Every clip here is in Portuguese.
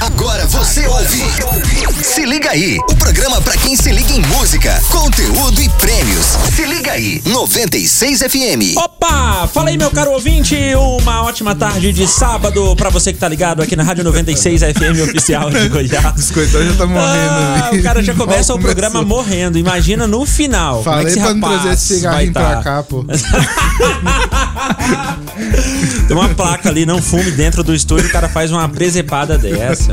Agora você ouve. Se liga aí, o programa pra quem se liga em música, conteúdo e prêmios. Se liga aí, 96 FM. Opa! Fala aí, meu caro ouvinte. Uma ótima tarde de sábado pra você que tá ligado aqui na Rádio 96 FM oficial de Goiás. Os coitados já tá morrendo. Ah, o cara já começa o programa morrendo. Imagina no final. como é que Falei esse pra não trazer esse cigarrinho tá? pra cá, pô. Tem uma placa ali, não fume dentro do estúdio, o cara faz uma presepada dessa.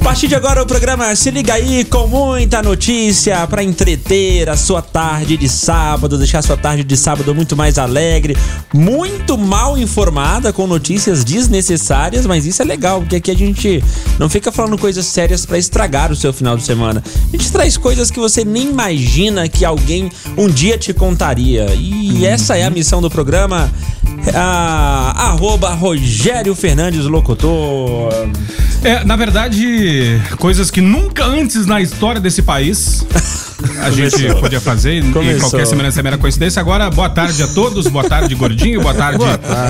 A partir de agora o programa Se Liga Aí com muita notícia pra entreter a sua tarde de sábado, deixar a sua tarde de sábado muito mais alegre, muito mal informada com notícias desnecessárias, mas isso é legal, porque aqui a gente não fica falando coisas sérias pra estragar o seu final de semana. A gente traz coisas que você nem imagina que alguém um dia te contaria. E essa é a missão do programa. A, arroba Rogério Fernandes Locutor. É, na verdade, coisas que nunca antes na história desse país a gente Começou. podia fazer e Começou. qualquer semelhança é mera coincidência. Agora, boa tarde a todos, boa tarde, Gordinho, boa tarde,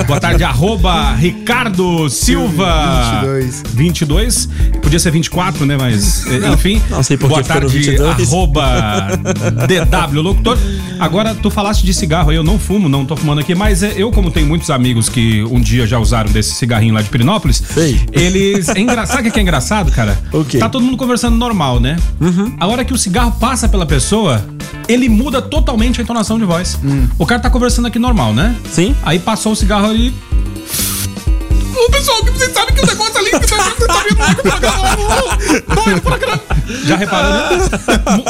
boa tarde, arroba Ricardo Silva 22. 22, podia ser 24, né, mas eh, enfim. não sei por que boa tarde, 22. arroba DW Locutor. Agora, tu falaste de cigarro, eu não fumo, não tô fumando aqui, mas eh, eu, como tenho muitos amigos que um dia já usaram desse cigarrinho lá de Pirinópolis, Sei. eles. É engraçado, sabe o que é engraçado, cara? O? Tá todo mundo conversando normal, né? A hora que o cigarro passa pela pessoa, ele muda totalmente a entonação de voz. O cara tá conversando aqui normal, né? Sim. Aí passou o cigarro ali. Ô pessoal, que vocês sabem que o negócio ali que tá tá vindo pra cá, vai pra cá. Já reparou, né?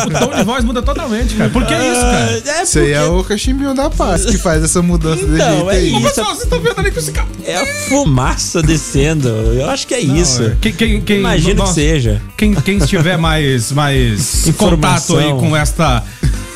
O tom de voz muda totalmente, cara. Por que isso, cara? É Isso aí é o cachimbinho da paz que faz essa mudança de Então, jeito é aí. Ô isso. pessoal, vocês estão vendo ali que o cigarro. É a fumaça descendo. Eu acho que é isso. Quem, quem, quem, Imagino que nossa, seja. Quem, quem estiver mais, mais Informação. contato aí com esta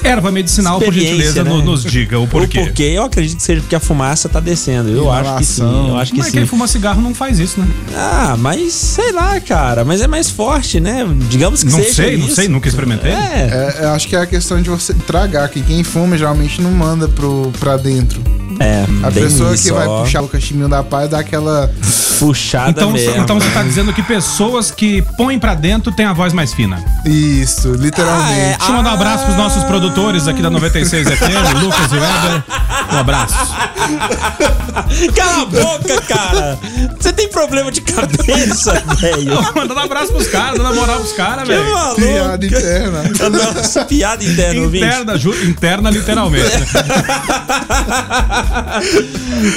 erva medicinal, por gentileza, né? no- nos diga o porquê. O porquê, eu acredito que seja porque a fumaça tá descendo. Eu acho que sim. Eu acho que Mas sim. quem fuma cigarro não faz isso, né? Ah, mas sei lá, cara. Mas é mais forte, né? Digamos que Não seja sei, não isso. sei, nunca experimentei. É, É, eu acho que é a questão de você tragar, que quem fuma geralmente não manda pro, pra dentro. é. A bem pessoa isso, que vai ó. puxar o cachimbinho da paz dá aquela. Puxada Então, mesmo. então você tá dizendo que pessoas que põem pra dentro têm a voz mais fina. Isso, literalmente. Ah, é. Deixa eu mandar um abraço pros nossos produtores aqui da 96 FM, Lucas e Weber. Um abraço. Cala a boca, cara! Você tem problema de cabeça, velho. Mandando um abraço pros caras, dando moral pros caras, Que velho. maluco. Piada interna. Nossa, piada interna. Interna, ju- interna literalmente. né?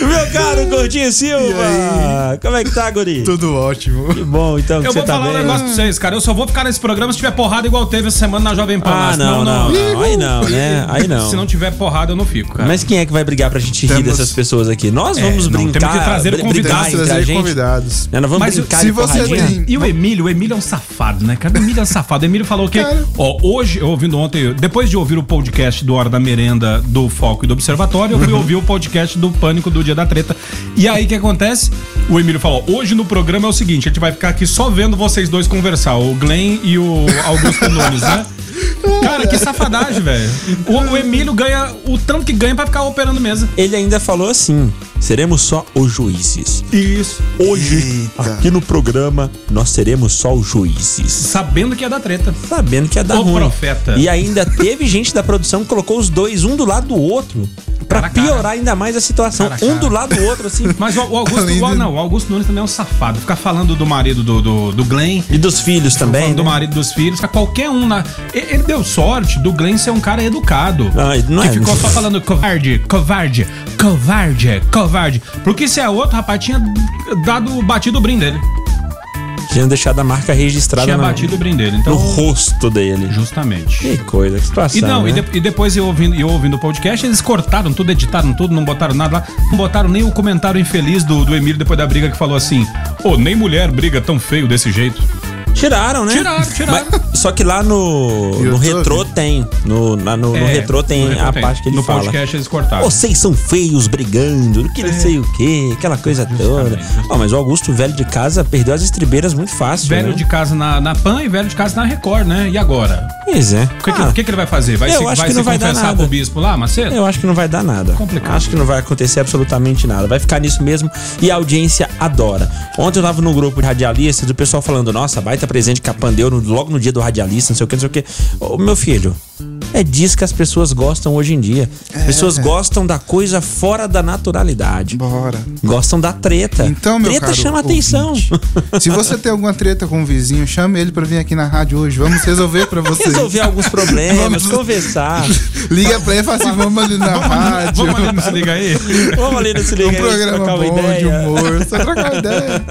Meu caro Gordinho Silva! Como é que tá, Guri? Tudo ótimo. Que bom, então, que Eu você vou tá falar bem. um negócio pra vocês, cara. Eu só vou ficar nesse programa se tiver porrada igual teve essa semana na Jovem Pan. Ah, lá, não, não, não. Aí não, né? Aí não. Se não tiver porrada, eu não fico, cara. Mas quem é que vai brigar pra gente rir Temos- dessas pessoas aqui? Nós vamos É, não, brincar. temos que trazer convidados, brigar Temos entre que a trazer gente. convidados. Né, Nós vamos Mas brincar se de você porradinha. tem- E o Emílio, o Emílio é um safado, né, cara? O Emílio é um safado. O Emílio falou que, Cara. ó, hoje, eu ouvindo ontem, depois de ouvir o podcast do Hora da Merenda, do Foco e do Observatório, eu fui ouvir o podcast do Pânico do Dia da Treta. E aí, o que acontece? O Emílio falou, hoje no programa é o seguinte, a gente vai ficar aqui só vendo vocês dois conversar, o Glenn e o Augusto Nunes, né? Cara, que safadagem, velho. O, o Emílio ganha o tanto que ganha pra ficar operando mesa. Ele ainda falou assim: seremos só os juízes. Isso. Hoje, Eita. aqui no programa, nós seremos só os juízes. Sabendo que ia dar treta. Sabendo que ia dar O ruim. profeta. E ainda teve gente da produção que colocou os dois um do lado do outro. Pra Cara a cara. piorar ainda mais a situação. Cara um do lado do outro, assim. Mas o, o Augusto, o- de- não, o Augusto Nunes também é um safado. Ficar falando do marido do, do, do Glenn, E dos filhos também. falando do né? marido dos filhos, pra qualquer um na. Ele, deu sorte do Glenn ser um cara educado. Não, ele não que é. ficou só falando covarde, covarde, covarde, covarde. Porque se é outro, rapaz, tinha dado batido o brim dele. Tinha deixado a marca registrada Tinha no, batido o brim dele. Então, no rosto dele. justamente. Que coisa, que situação. E não, né? e, de- e depois eu ouvindo, eu ouvindo o podcast, eles cortaram tudo, editaram tudo, não botaram nada lá. Não botaram nem o comentário infeliz do, do Emílio depois da briga que falou assim: Ô, nem mulher briga tão feio desse jeito. Tiraram, né? Tiraram, tiraram. Mas- só que lá no, no retrô tem. No, lá no, no É, retrô tem no a tem. parte que ele no fala. podcast eles cortaram. Vocês são feios brigando, que não sei o que, aquela coisa toda. Ó, mas o Augusto, velho de casa, perdeu as estribeiras muito fácil. Velho né? de casa na, na PAN e velho de casa na Record, né? E agora? Pois é. O que, que- Ah, que, que ele vai fazer? Vai eu se, acho vai que se não vai dar confessar nada. pro bispo lá, Macedo? Eu acho que não vai dar nada. Complicado. Acho que não vai acontecer absolutamente nada. Vai ficar nisso mesmo e a audiência adora. Ontem eu tava no grupo de radialistas, o pessoal falando, nossa, vai estar presente Capandeu no- logo no dia do radialista, não sei o que, não sei o que. Ô, meu filho, é disso que as pessoas gostam hoje em dia. As pessoas gostam da coisa fora da naturalidade. Bora. Gostam da treta. Então, meu treta caro chama atenção. ouvinte, Se você tem alguma treta com o vizinho, chame ele pra vir aqui na rádio hoje. Vamos resolver pra você. Resolver alguns problemas, Vamos- conversar. Liga pra ele e fala assim: vamos ali na rádio. Vamos ali, não se liga aí. Vamos ali no Se Liga Um aí, programa trocar uma bom de ideia. humor. Só trocar uma ideia.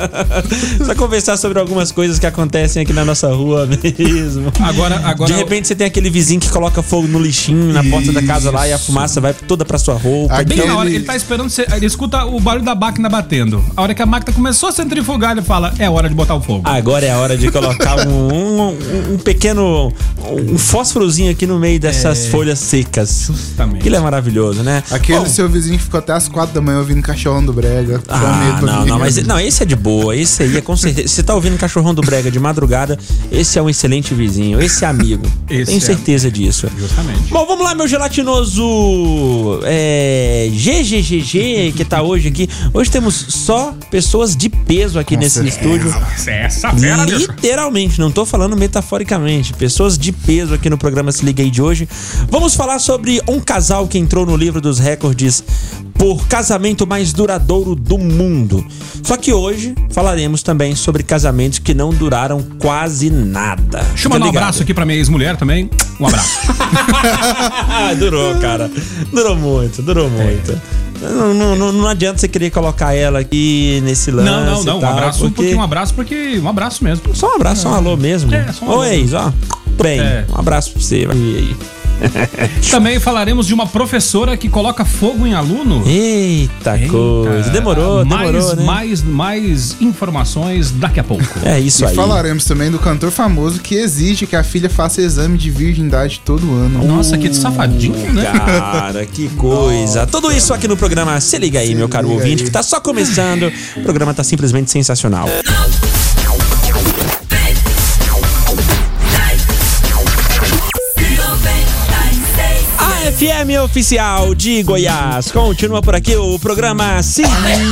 Só conversar sobre algumas coisas que acontecem aqui na nossa rua mesmo. Agora, agora De repente você tem aquele vizinho que coloca fogo no lixinho na porta da casa lá e a fumaça vai toda pra sua roupa. Aqui- Bem na hora, Ele- ele tá esperando você. Ele escuta o barulho da máquina batendo. A hora que a máquina começou a centrifugar, ele fala: é hora de botar o fogo. Agora é a hora de colocar um, um- um pequeno um fósforozinho aqui no meio dessas folhas secas. Justamente. Aquilo é maravilhoso, né? Aquele Bom, seu vizinho que ficou até as quatro da manhã ouvindo cachorrão do Brega. Ah, não, não, mas não, esse é de boa. Esse aí é com certeza. Se você tá ouvindo Cachorrão do Brega de madrugada, esse é um excelente vizinho. Esse é amigo. Esse Tenho é. certeza disso. Justamente. Bom, vamos lá, meu gelatinoso é, GGGG que tá hoje aqui. Hoje temos só pessoas de peso aqui nesse certeza. estúdio. Essa fera. Literalmente, não tô falando metaforicamente. Pessoas de peso aqui no programa Se Liga aí de hoje. Vamos falar sobre um casal que entrou no livro dos recordes por casamento mais duradouro do mundo. Só que hoje falaremos também sobre casamentos que não duraram quase nada. Deixa eu mandar um abraço aqui pra minha ex-mulher também. Um abraço. Durou, cara. Durou muito, durou muito. Não, não, não, não adianta você querer colocar ela aqui nesse lance. não, não, não. e Um tal, abraço, porque... porque... um abraço, porque. Um abraço mesmo. Só um abraço, só um alô mesmo. É, só um alô. Oi, ó. Bem, É. um abraço pra você. Vir aí. Também falaremos de uma professora que coloca fogo em aluno. Eita, Eita. coisa. Demorou, mais, demorou, né? Mais, mais informações daqui a pouco. É isso E aí. falaremos também do cantor famoso que exige que a filha faça exame de virgindade todo ano. Nossa, que safadinho, né? Cara, que coisa. Tudo isso aqui no programa Se Liga aí, meu caro ouvinte, aí. que tá só começando. O programa tá simplesmente sensacional. A FM oficial de Goiás continua por aqui o programa Se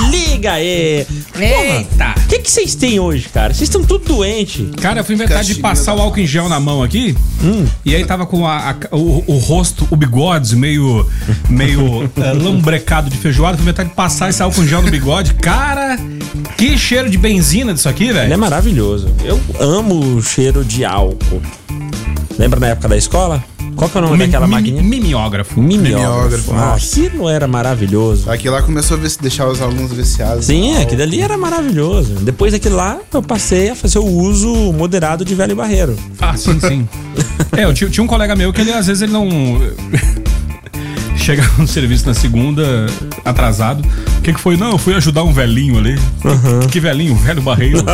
Liga aí. Eita! O que que vocês têm hoje, cara? Vocês estão tudo doentes. Cara, eu fui inventar de passar o álcool em gel na mão aqui. Hum. E aí tava com a- a- o, o rosto, o bigode meio, meio eh, lambrecado de feijoada. Fui inventar de passar esse álcool em gel no bigode. Cara, que cheiro de benzina disso aqui, Ele é velho. maravilhoso. Eu amo o cheiro de álcool. Lembra na época da escola? Qual que é o nome daquela Mi- maquininha? Mimeógrafo, Mimeógrafo. Mimeógrafo. Ah, nossa. aquilo era maravilhoso. Aqui lá começou a ver- deixar os alunos viciados. Sim, aquilo ali era maravilhoso. Depois daquilo lá, eu passei a fazer o uso moderado de velho barreiro. Ah, sim, sim. É, eu tinha, tinha um colega meu que ele, às vezes, ele não. Chega no serviço na segunda, atrasado. O que, que foi? Não, eu fui ajudar um velhinho ali. Que velhinho? Velho barreiro.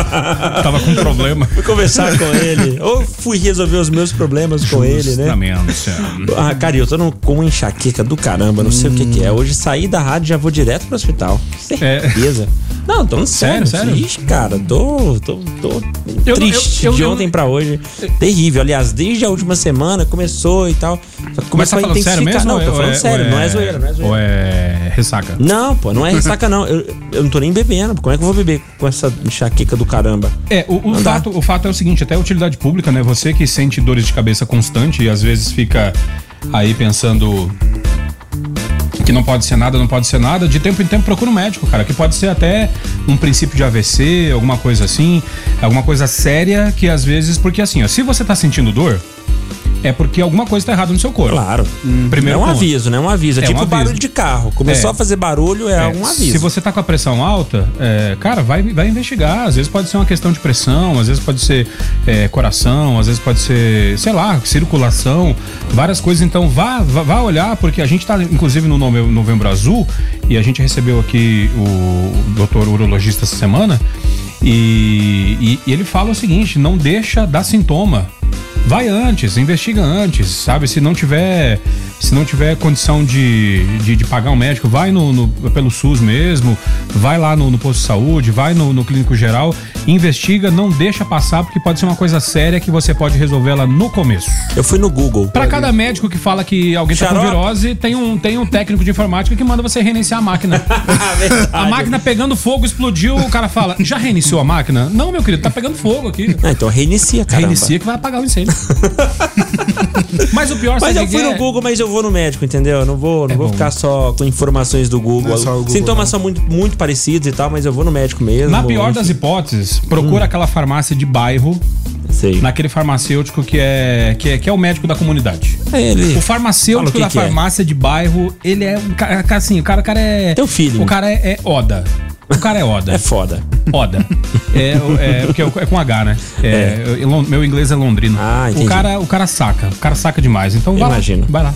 Tava com problema. Fui conversar com ele. Ou fui resolver os meus problemas com ele, né? Justamente. Ah, cara, eu tô no- com uma enxaqueca do caramba, não sei o que que é. Hoje saí da rádio e já vou direto pro hospital. Certeza. Não, tô sério, Sério, sério? Ixi, cara, tô, tô, tô Eu- triste eu- eu- de ontem pra hoje. Terrível. Aliás, desde a última semana começou e tal. Que Mas Começou tá a falando sério intensificar. mesmo? Não, tô falando é- sério, ou não é zoeira, não é zoeira. Ou é ressaca? Não, pô, não é ressaca, não. Eu, eu não tô nem bebendo. Como é que eu vou beber com essa enxaqueca do caramba? É, o, o fato, o fato é o seguinte, até a utilidade pública, né? Você que sente dores de cabeça constante e às vezes fica aí pensando que não pode ser nada, não pode ser nada, de tempo em tempo procura um médico, cara, que pode ser até um princípio de AVC, alguma coisa assim, alguma coisa séria que às vezes, porque assim, ó, se você tá sentindo dor, é porque alguma coisa tá errada no seu corpo. Claro. Primeiro é um ponto. aviso, né? Um aviso. É, É um tipo aviso. barulho de carro. Começou É. a fazer barulho, é, É, um aviso. Se você tá com a pressão alta, é, cara, vai, vai investigar. Às vezes pode ser uma questão de pressão, às vezes pode ser é, coração, às vezes pode ser, sei lá, circulação, várias coisas. Então vá, vá, vá olhar, porque a gente tá, inclusive, no Nove- Novembro Azul, e a gente recebeu aqui o doutor urologista essa semana. E, e- e ele fala o seguinte: não deixa dar sintoma. Vai antes, investiga antes, sabe? Se não tiver, se não tiver condição de, de, de pagar um médico, vai no, no- pelo SUS mesmo, vai lá no, no posto de saúde, vai no, no clínico geral, investiga, não deixa passar, porque pode ser uma coisa séria que você pode resolver ela no começo. Eu fui no Google. Pra cada médico que fala que alguém tá com Xarope. virose, tem um, tem um técnico de informática que manda você reiniciar a máquina. Verdade. A máquina pegando fogo, explodiu, o cara fala, já reiniciou a máquina? Não, meu querido, tá pegando fogo aqui. Ah, então reinicia, cara. Reinicia que vai apagar o incêndio. Mas o pior Mas eu o que fui é? no Google, mas eu vou no médico, entendeu? Eu não vou, não É vou bom. ficar só com informações do Google. É só o Google, Sintomas não. são muito, muito parecidos e tal, mas eu vou no médico mesmo. Na pior das hipóteses, procura aquela farmácia de bairro, Sei. naquele farmacêutico que é, que é, que é o médico da comunidade. É ele. O farmacêutico o da que que é. farmácia de bairro, ele é um cara, assim, o cara, o cara é. Teu feeling. O cara é, é Oda. O cara é Oda. É foda. Oda. É, é, porque é com H, né? É, eu- lon- meu inglês é londrino. Ah, o, entendi. cara, o cara saca. O cara saca demais. Então vai Imagino. lá. Vai lá.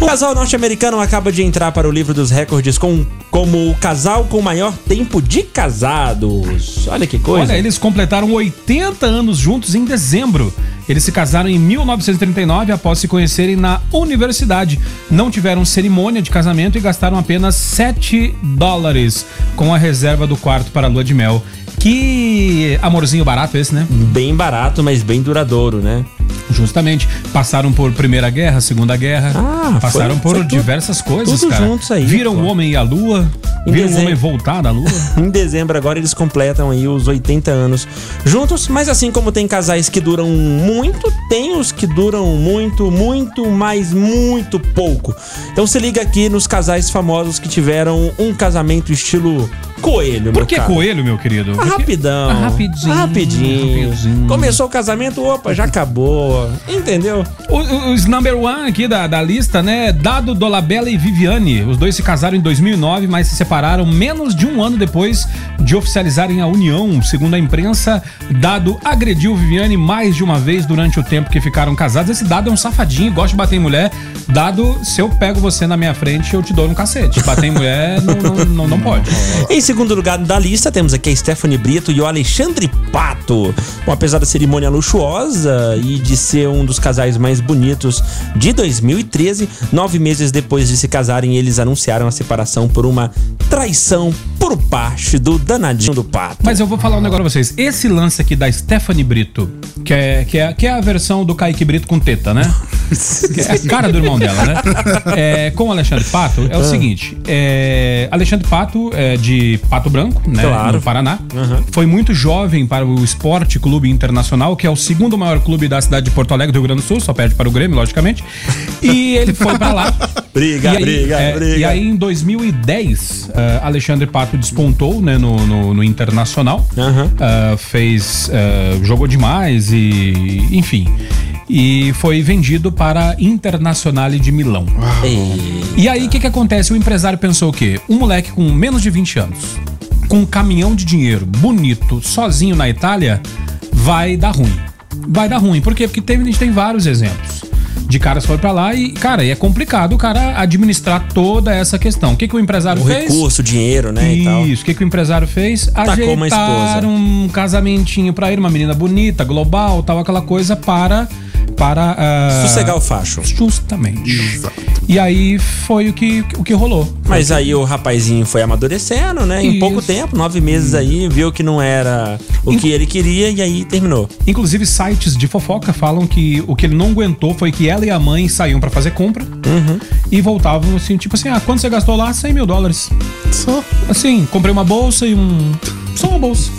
O casal norte-americano acaba de entrar para o livro dos recordes com, como o casal com maior tempo de casados. Olha que coisa. Olha, eles completaram 80 anos juntos em dezembro. Eles se casaram em 1939 após se conhecerem na universidade. Não tiveram cerimônia de casamento e gastaram apenas 7 dólares com a reserva do quarto para a lua de mel. Que amorzinho barato esse, né? Bem barato, mas bem duradouro, né? Justamente. Passaram por Primeira Guerra, Segunda Guerra. Ah, passaram foi- por tudo- diversas coisas, tudo cara. juntos aí, Viram o homem e a lua. Em viram o homem voltar da lua. Em dezembro agora eles completam aí os 80 anos juntos, mas assim como tem casais que duram muito, tem os que duram muito, muito, mas muito pouco. Então se liga aqui nos casais famosos que tiveram um casamento estilo coelho, Por que coelho, meu querido? Ah, Rapidão. Ah, rapidinho, Rapidinho. rapidinho. Começou o casamento, opa, já acabou. Entendeu? O- Os number one aqui da, da lista, né? Dado Dolabella e Viviane. Os dois se casaram em 2009, mas se separaram menos de um ano depois de oficializarem a união. Segundo a imprensa, Dado agrediu Viviane mais de uma vez durante o tempo que ficaram casados. Esse Dado é um safadinho, gosta de bater em mulher. Dado, se eu pego você na minha frente, eu te dou um cacete. Bater em mulher não, não, não, não pode. Em segundo lugar da lista, temos aqui a Stephanie Brito e o Alexandre Pato. Bom, apesar da cerimônia luxuosa e de ser um dos casais mais bonitos de 2013, nove meses depois de se casarem, eles anunciaram a separação por uma traição por parte do danadinho do Pato. Mas eu vou falar um negócio pra vocês. Esse lance aqui da Stephanie Brito, que é, que é, que é a versão do Kaique Brito com teta, né? Que é a cara do irmão dela, né? É, com o Alexandre Pato, é o seguinte: é, Alexandre Pato é de Pato Branco, né? Claro. No Paraná. Foi muito jovem para o Esporte Clube Internacional, que é o segundo maior clube da cidade de Porto Alegre, do Rio Grande do Sul, só perde para o Grêmio, logicamente. E ele foi para lá. Briga, aí, briga, é, briga. E aí, em 2010, eh, Alexandre Pato despontou né, no, no, no Internacional. Aham. Ah, fez. ah, jogou demais e. Enfim. E foi vendido para Internazionale de Milão. E aí, o que, que acontece? O empresário pensou o quê? Um moleque com menos de 20 anos, com um caminhão de dinheiro, bonito, sozinho na Itália, vai dar ruim. Vai dar ruim. Por quê? Porque teve, a gente tem vários exemplos. De caras foram pra lá e, cara, e é complicado o cara administrar toda essa questão. O que, que o empresário o fez? recurso, o dinheiro, né? Isso, o que, que o empresário fez? Tacou uma Ajeitar esposa. um casamentinho pra ele, uma menina bonita, global, tal, aquela coisa para. para ah, Sossegar o facho. Justamente. E aí foi o que, o que rolou. Mas aí o rapazinho foi amadurecendo, né? Em Isso. pouco tempo, nove meses aí, viu que não era o que ele queria e aí terminou. Inclusive, sites de fofoca falam que o que ele não aguentou foi que ela e a mãe saíam pra fazer compra Uhum. e voltavam assim, tipo assim, ah, quanto você gastou lá? 100 mil dólares. Só. Assim, comprei uma bolsa e um. Só uma bolsa.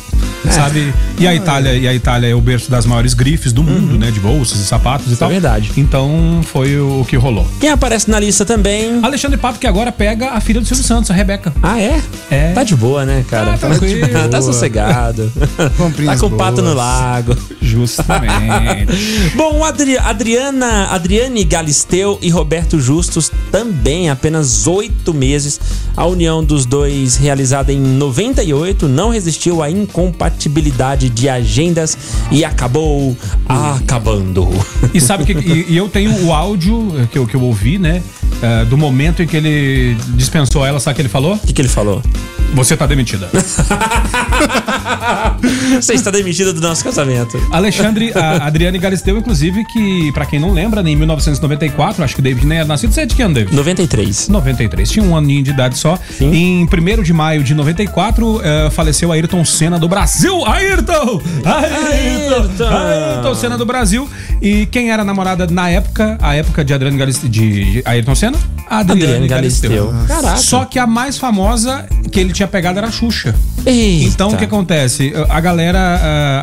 É. Sabe? E a Itália, e a Itália é o berço das maiores grifes do mundo, né? De bolsas e sapatos e tal. Uhum. é verdade. Então foi o que rolou. Quem aparece na lista também. Alexandre Pato, que agora pega a filha do Silvio Santos, a Rebeca. Ah, é? É. Tá de boa, né, cara? Ah, tranquilo. tá boa. sossegado. Comprinhas tá com o pato boas. no lago. Justamente. Bom, Adri- Adriana, Adriane Galisteu e Roberto Justus também, apenas oito meses. A união dos dois, realizada em 98, não resistiu à incompatibilidade de agendas e acabou acabando. E sabe que e, e eu tenho o áudio que eu, que eu ouvi, né? eh, do momento em que ele dispensou ela, sabe o que ele falou? O que, que ele falou? Você tá demitida. Você está demitida do nosso casamento. Alexandre, a Adriane Galisteu, inclusive, que, pra quem não lembra, em 1994, acho que David nem era nascido. Você é de que ano, David? 93. 93. Tinha um aninho de idade só. Sim. Em 1 de maio de 94, eh, faleceu Ayrton Senna do Brasil. Ayrton! Ayrton! Ayrton! Ayrton Senna do Brasil. E quem era a namorada na época, a época de Adriane Galisteu, de, Ayrton Senna? Adriane, Adriane Galisteu. Caraca. Só que a mais famosa que ele tinha pegado era a Xuxa. Eita. Então o que acontece? A galera,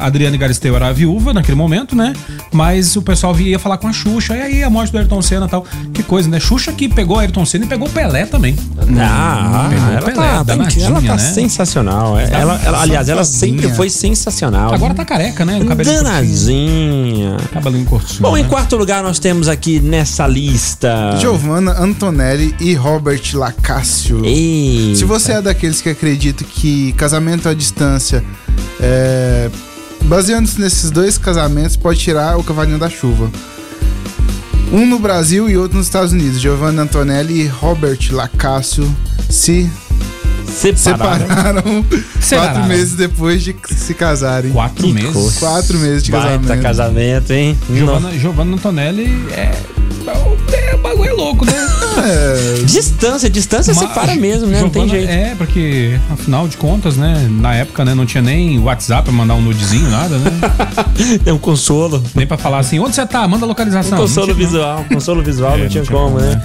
a Adriane Galisteu era viúva naquele momento, né? Mas o pessoal ia falar com a Xuxa. E aí a morte do Ayrton Senna e tal. Que coisa, né? Xuxa que pegou Ayrton Senna e pegou o Pelé também. Ah, Pegou ela Pelé, tá, ela tá né? sensacional. É, Ela, ela- aliás, ela safadinha. Sempre foi sensacional. Agora tá careca, né? O cabelinho curtinho. Danadinha. Cabelinho curtinho. Bom, em né? quarto lugar nós temos aqui nessa lista. Giovanna Antonelli e Robert Lacácio. Eita. Se você é daqueles que acredita que casamento à distância, é, baseando-se nesses dois casamentos, pode tirar o cavalinho da chuva. Um no Brasil e outro nos Estados Unidos. Giovanna Antonelli e Robert Lacácio se separaram. separaram Separaram. quatro meses depois de se casarem. Quatro Que meses. coisa. Quatro meses de Baita casamento. casamento, hein? Giovanna, Giovanna Antonelli é. é, O bagulho é louco, né? É, Distância, distância Mas separa mesmo, né? Não tem jeito. É, porque, afinal de contas, né? Na época, né, não tinha nem WhatsApp pra mandar um nudezinho, nada, né? É um consolo. nem pra falar assim, onde você tá? Manda a localização. Um consolo Não tinha- visual. Consolo visual, É, não tinha não tinha como, como, né?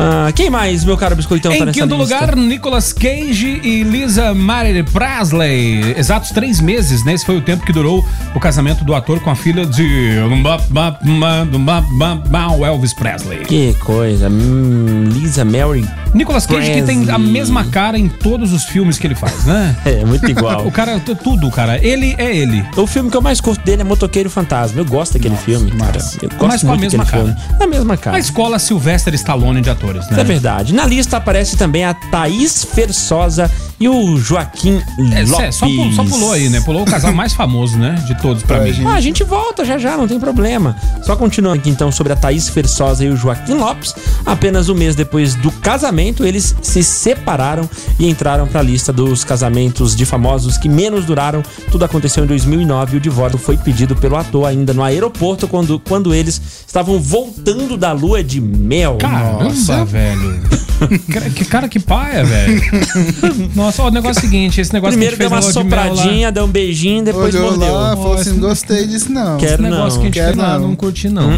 Ah, quem mais, meu caro biscoitão, tá Em nessa quinto lista? lugar, Nicolas Cage e Lisa Marie Presley. Exatos três meses, né? Esse foi o tempo que durou o casamento do ator com a filha de Elvis Presley. Que coisa. Hum, Lisa Mary. Nicolas Cage que tem a Presley. mesma cara em todos os filmes que ele faz, né? É, muito igual. O cara, t- tudo, cara. Ele é ele. O filme que eu mais curto dele é Motoqueiro Fantasma. Eu gosto daquele filme, cara. Eu gosto Mas com a mesma cara. filme. Na mesma cara. A escola Sylvester Stallone de né? Isso é verdade. Na lista aparece também a Thaís Fersosa e o Joaquim É, Lopes. cê- só, pul- só pulou aí, né? Pulou o casal mais famoso, né? De todos pra mim. gente. Ah, a gente volta já já, não tem problema. Só continuando aqui então sobre a Thaís Fersosa e o Joaquim Lopes. Apenas um mês depois do casamento, eles se separaram e entraram pra lista dos casamentos de famosos que menos duraram. Tudo aconteceu em 2009 e o divórcio foi pedido pelo ator ainda no aeroporto quando, quando eles estavam voltando da lua de mel. Caramba, Nossa. Velho. Cara, que cara que paia, velho. Nossa, ó, o negócio é o seguinte, esse negócio Primeiro que a deu gente uma fez no lua de sopradinha, deu um beijinho, depois olhou mordeu. lá, falou assim, não- gostei disso não. Quero Esse negócio não. que a gente Quero fez lá, não. não curti, não.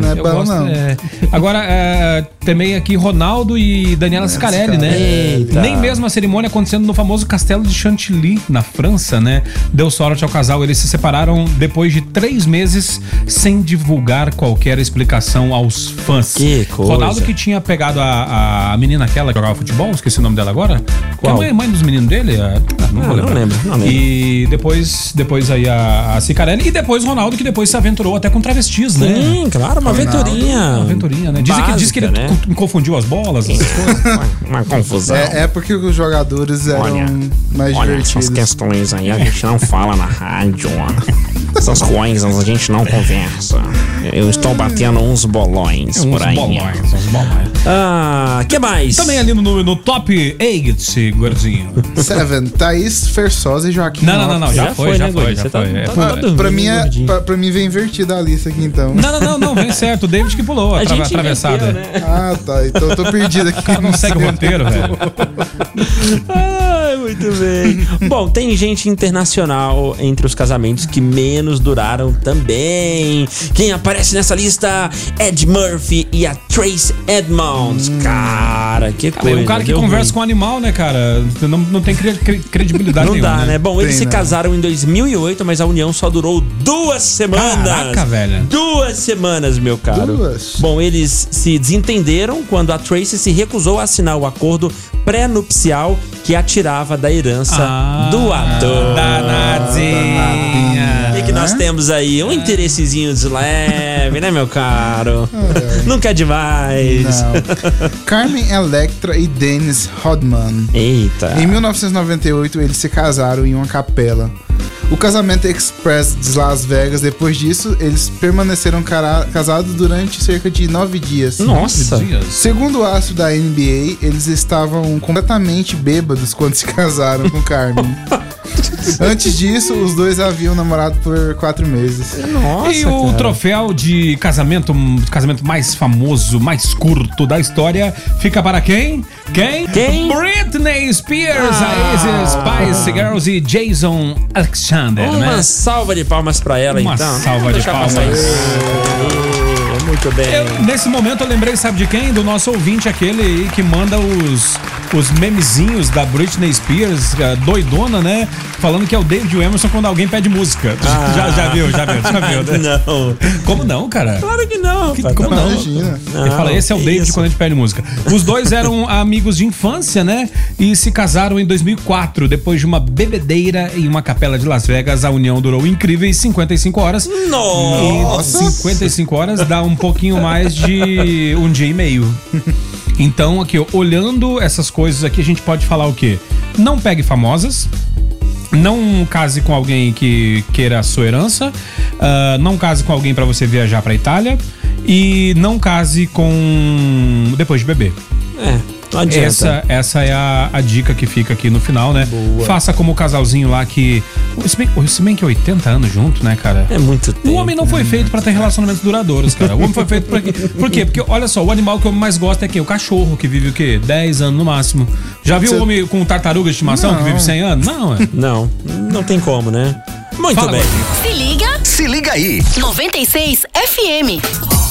Não é Eu bom gosto, não. é. Agora, é, também aqui Ronaldo e Daniela Scarelli, né? Eita. Nem mesmo a cerimônia acontecendo no famoso castelo de Chantilly, na França, né? Deu sorte ao casal. Eles se separaram depois de três meses sem divulgar qualquer explicação aos fãs. Que coisa. Ronaldo que tinha pegado a, a menina aquela que jogava futebol, esqueci o nome dela agora. Qual? Que é a mãe, mãe dos meninos dele? a- ah, não, Ah, vou não lembrar. lembro, não lembro. E depois, depois aí a, a Cicarelli e depois o Ronaldo que depois se aventurou até com travestis, né? Sim, claro, uma Ronaldo. aventurinha. Uma aventurinha, né? Dizem que, diz que ele né? co- confundiu as bolas, essas coisas. Uma, uma confusão. É, é porque os jogadores eram Olha, mais Olha, essas divertidos. questões aí a gente não fala na rádio. Essas coisas a gente não conversa. Eu estou batendo uns bolões uns por aí. bolões, uns bolões. Ah, que mais? Também ali no, no top 8, gordinho. Seven, Thaís Fersosa e Joaquim Não, não, não, não, já, Já foi, foi, já né, foi, já Você tá- foi. É, tá- Pra, mim é, gordinho. pra, pra mim vem invertida a lista aqui então. Não, não, não, não, vem certo. O David que pulou a, A atravessada. inverteu, né? Ah, tá. Então eu tô perdido aqui. O cara não segue o roteiro, velho. Ai, muito bem. Bom, tem gente internacional entre os casamentos que menos duraram também. Quem aparece nessa lista? Ed Murphy e a Trace Edmonds. Cara, que Cara, coisa. um cara que conversa ruim. com um animal, né, cara? Não, não tem cre- cre- credibilidade Não nenhuma. dá, né? Bom, eles Tem, se né? casaram em 2008, mas a união só durou duas semanas. Caraca, velho. Duas semanas, meu caro. Duas? Bom, eles se desentenderam quando a Tracy se recusou a assinar o acordo pré-nupcial que a tirava da herança Ah, do ator. Danadinha. Que nós temos aí? Um interessezinho de leve, né, meu caro? Nunca é demais. Não. Carmen Electra e Dennis Rodman. Eita. Em 1998, eles se casaram em uma capela. O casamento express de Las Vegas, depois disso, eles permaneceram casados durante cerca de nove dias. Nossa. Dias. Segundo o astro da NBA, eles estavam completamente bêbados quando se casaram com Carmen. Antes disso, os dois haviam namorado por quatro meses. Nossa, e o cara. troféu de casamento, casamento mais famoso, mais curto da história, fica para quem? Quem? Quem? Britney Spears, Ah. a Spice Girls e Jason Alexander, Uma né? salva de palmas pra ela, Uma então. salva de palmas. Muito bem. Eu, nesse momento eu lembrei, sabe de quem? Do nosso ouvinte, aquele aí que manda os, os memezinhos da Britney Spears, eh, doidona, né? Falando que é o David Emerson quando alguém pede música. Já, já viu, já viu, já viu. né? Não. Como não, cara? Claro que não. Que- como não? Imagina. Ele fala, esse é o David isso. quando a gente pede música. Os dois eram amigos de infância, né? E se casaram em 2004. Depois de uma bebedeira em uma capela de Las Vegas, a união durou incríveis 55 horas. Nossa. E 55 horas dá um pouquinho mais de um dia e meio. Então, aqui, olhando essas coisas aqui, a gente pode falar o quê? Não pegue famosas. Não case com alguém que queira a sua herança. ah, não case com alguém pra você viajar pra Itália. E não case com. depois de beber. É, não adianta. Essa, essa é a, a dica que fica aqui no final, né? Faça como o casalzinho lá que. Se bem, se bem que 80 anos junto, né, cara? É muito tempo. O homem não foi feito pra ter relacionamentos duradouros, cara. O homem foi feito pra quê? Por quê? Porque, olha só, o animal que eu mais gosto é quem? O cachorro, que vive o quê? 10 anos no máximo. Já viu o homem com tartaruga de estimação que Não. vive 100 anos? Não, é. Não, não tem como, né? Muito Fala, bem. Se liga, Se liga aí. 96 FM.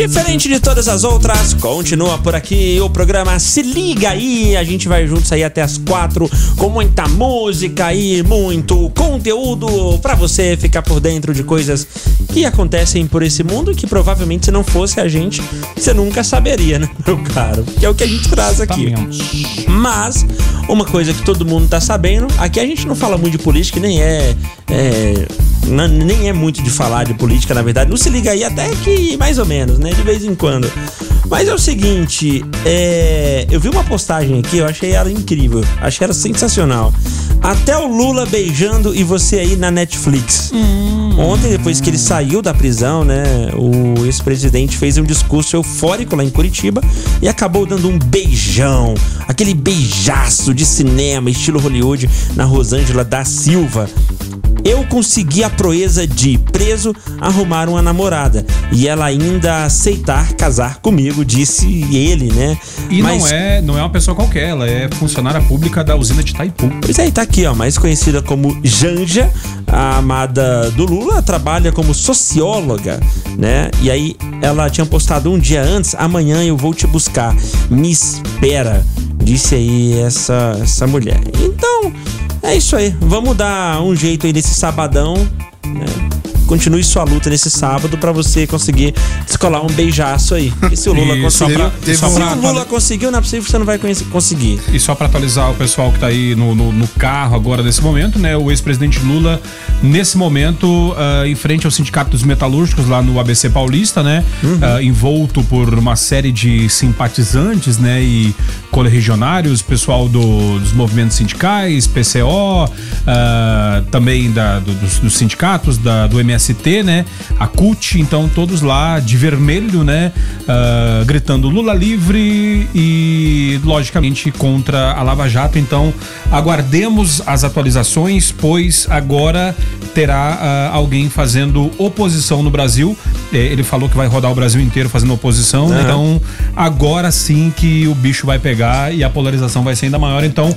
Diferente de todas as outras, continua por aqui o programa Se Liga aí. A gente vai juntos aí até as quatro com muita música e muito conteúdo pra você ficar por dentro de coisas que acontecem por esse mundo que provavelmente se não fosse a gente, você nunca saberia, né, meu caro? Que é o que a gente traz aqui. Mas, uma coisa que todo mundo tá sabendo, aqui a gente não fala muito de política, nem é. é, nem é muito de falar de política, na verdade. Não se liga aí até que mais ou menos, né? De vez em quando. Mas é o seguinte, é, eu vi uma postagem aqui, eu achei ela incrível, achei ela sensacional. Até o Lula beijando e você aí na Netflix. Ontem, depois que ele saiu da prisão, né, o ex-presidente fez um discurso eufórico lá em Curitiba e acabou dando um beijão, aquele beijaço de cinema, estilo Hollywood, na Rosângela da Silva. Eu consegui a proeza de, preso, arrumar uma namorada e ela ainda aceitar casar comigo, disse ele, né? E Mas- não, é, não é uma pessoa qualquer, ela é funcionária pública da usina de Itaipu. Pois é, tá aqui, ó, mais conhecida como Janja, a amada do Lula, trabalha como socióloga, né? E aí ela tinha postado um dia antes, amanhã eu vou te buscar, me espera, disse aí essa, essa mulher. Então, é isso aí, vamos dar um jeito aí nesse sabadão, né? Continue sua luta nesse sábado pra você conseguir descolar um beijaço aí. E se o Lula E só conseguiu, pra- teve se o Lula conseguiu, não é possível que você não vai conseguir. E só para atualizar o pessoal que tá aí no, no, no carro agora nesse momento, né? O ex-presidente Lula, nesse momento, ah, em frente ao Sindicato dos Metalúrgicos, lá no ABC Paulista, né? Ah, envolto por uma série de simpatizantes, né? E colegionários, pessoal do- dos movimentos sindicais, PCO, ah, também da, do- dos, dos sindicatos, da, do MST, né? A CUT, então todos lá de vermelho, né? Ah, gritando Lula livre e, logicamente, contra a Lava Jato. Então, aguardemos as atualizações, pois agora terá ah, alguém fazendo oposição no Brasil. Eh, ele falou que vai rodar o Brasil inteiro fazendo oposição. Aham. Então, agora sim que o bicho vai pegar e a polarização vai ser ainda maior. Então,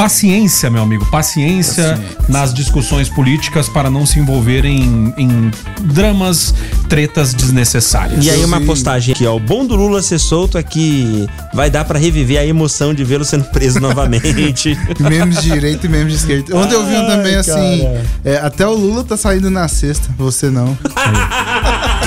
paciência, meu amigo, paciência, nas discussões políticas para não se envolver em, em dramas, tretas desnecessárias. E aí uma postagem aqui, ó. O bom do Lula ser solto é que vai dar pra reviver a emoção de vê-lo sendo preso novamente. Memes de direita e memes de esquerda. Ontem eu vi um também Ai, assim: é, até o Lula tá saindo na sexta, você não.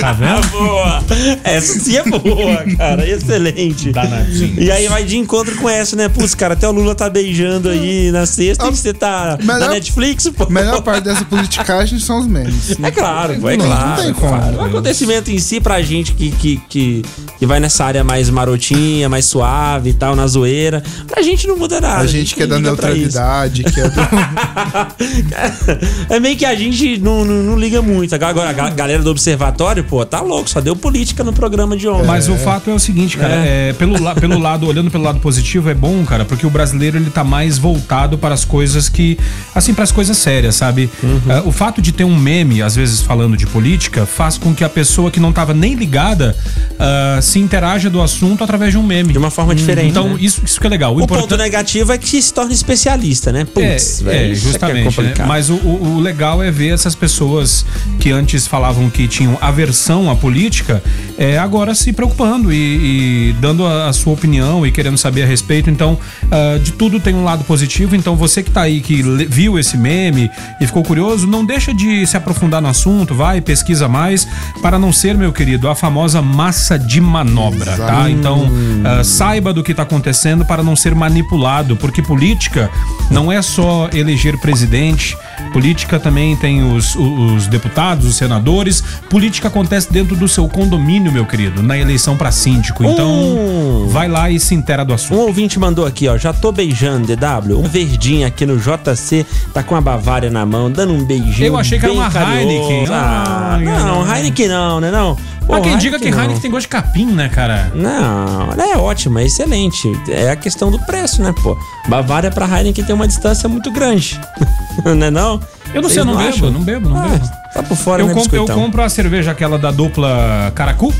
Tá vendo? boa! Essa sim é boa, cara. Excelente. Danadinho. E aí vai de encontro com essa, né? Putz, cara, até o Lula tá beijando aí na sexta e você tá na Melhor- Netflix, pô. A melhor parte dessa politicagem são os memes. É claro, pô, é Não, não claro. tem é como. claro. O acontecimento em si, pra gente que, que, que, que vai nessa área mais marotinha, mais suave e tal, na zoeira, pra gente não muda nada. A gente que é da neutralidade, que é do. é meio que a gente não, não, não liga muito. Agora, a ga- galera do observatório aleatório, pô. Tá louco, só deu política no programa de ontem. Mas o fato é o seguinte, cara, é, pelo, la- pelo lado, olhando pelo lado positivo, é bom, cara, porque o brasileiro ele tá mais voltado para as coisas que. Assim, para as coisas sérias, sabe? É, o fato de ter um meme, às vezes falando de política, faz com que a pessoa que não tava nem ligada ah, se interaja do assunto através de um meme. De uma forma diferente. Então, né? isso, isso que é legal. O ponto importante- negativo é que se torna especialista, né? Putz, é, velho, é, isso que justamente. né? Mas o, o- o legal é ver essas pessoas que antes falavam que tinham aversão à política, é, agora se preocupando e, e dando a, a sua opinião e querendo saber a respeito. Então, ah, de tudo tem um lado positivo. Então, você que tá aí, que viu esse meme e ficou curioso, não deixa de se aprofundar no assunto, vai, pesquisa mais, para não ser, meu querido, a famosa massa de manobra, tá? Então, ah, saiba do que tá acontecendo para não ser manipulado, porque política não é só eleger presidente, política também tem os, o- os deputados, os senadores, política acontece dentro do seu condomínio, meu querido, na eleição para síndico. Então, Hum. vai lá e se intera do Um assunto. ouvinte mandou aqui, ó. Já tô beijando, DW. Um verdinho aqui no JC, tá com a Bavária na mão, dando um beijinho. Eu achei que era uma carinhoso. Heineken. Ah, Ai, não, ai. Heineken não, né? Não. Pô, Há quem diga que não. Heineken tem gosto de capim, né, cara? Não, ela é ótima, é excelente. É a questão do preço, né, pô? Bavária pra Heineken tem uma distância muito grande. não é não? Eu não sei, Vocês eu não bebo, acham? não bebo, não Ah, bebo. Tá por fora, Eu né, compro, eu compro a cerveja aquela da dupla Caracu,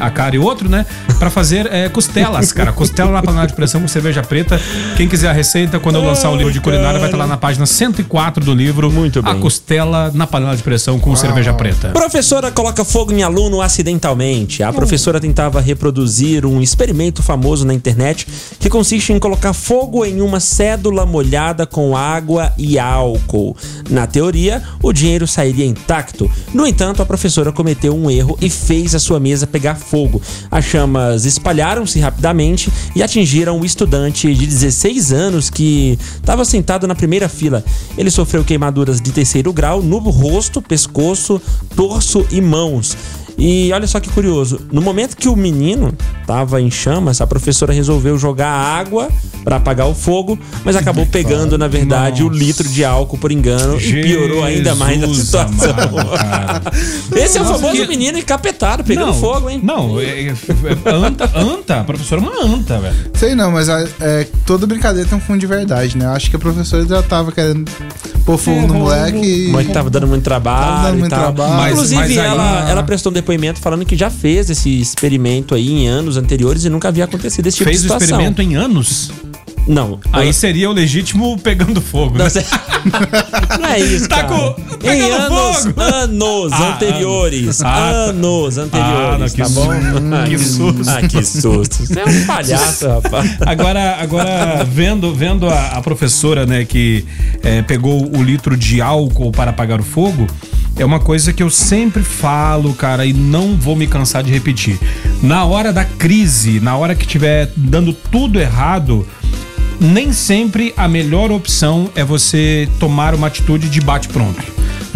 a cara e outro, né? Pra fazer é, costelas, cara. Costela na panela de pressão com cerveja preta. Quem quiser a receita, quando eu lançar o livro de culinária, vai estar lá na página 104 do livro. Muito A bem. costela na panela de pressão com cerveja preta. Professora coloca fogo em aluno acidentalmente. A professora tentava reproduzir um experimento famoso na internet que consiste em colocar fogo em uma cédula molhada com água e álcool. Na teoria, o dinheiro sairia intacto. No entanto, a professora cometeu um erro e fez a sua mesa pegar fogo. As chamas espalharam-se rapidamente e atingiram o estudante de 16 anos que estava sentado na primeira fila. Ele sofreu queimaduras de terceiro grau no rosto, pescoço, torso e mãos. E olha só que curioso, no momento que o menino estava em chamas, a professora resolveu jogar água para apagar o fogo, mas acabou pegando, na verdade, o Nossa. litro de álcool por engano e piorou ainda mais a Jesus situação. amado, cara. Esse é o famoso que- menino encapetado, pegando fogo, hein? Não, é, é, é anta, anta, a professora é uma anta, velho. Sei não, mas a- é, toda brincadeira tem um fundo de verdade, né? Eu acho que a professora já tava querendo pôr fogo no moleque. Mas que tava dando muito trabalho. Tava dando e muito tal. trabalho. Mas- Inclusive, mas aí- ela, ela prestou um depoimento falando que já fez esse experimento aí em anos anteriores e nunca havia acontecido esse tipo Fez de o situação. experimento em anos. Não. Aí seria o legítimo pegando fogo. Não, né? você- não é isso, Tá cara. com- em pegando anos, fogo. anos Ah, anteriores. anos. Ah, tá. anos anteriores, Ah, não, que tá bom? susto. Ah, Que susto. Ah, que susto. Você é um palhaço, rapaz. Agora, agora vendo, vendo a, a professora, né, que é, pegou o litro de álcool para apagar o fogo, é uma coisa que eu sempre falo, cara, e não vou me cansar de repetir. Na hora da crise, na hora que tiver dando tudo errado, nem sempre a melhor opção é você tomar uma atitude de bate-pronto.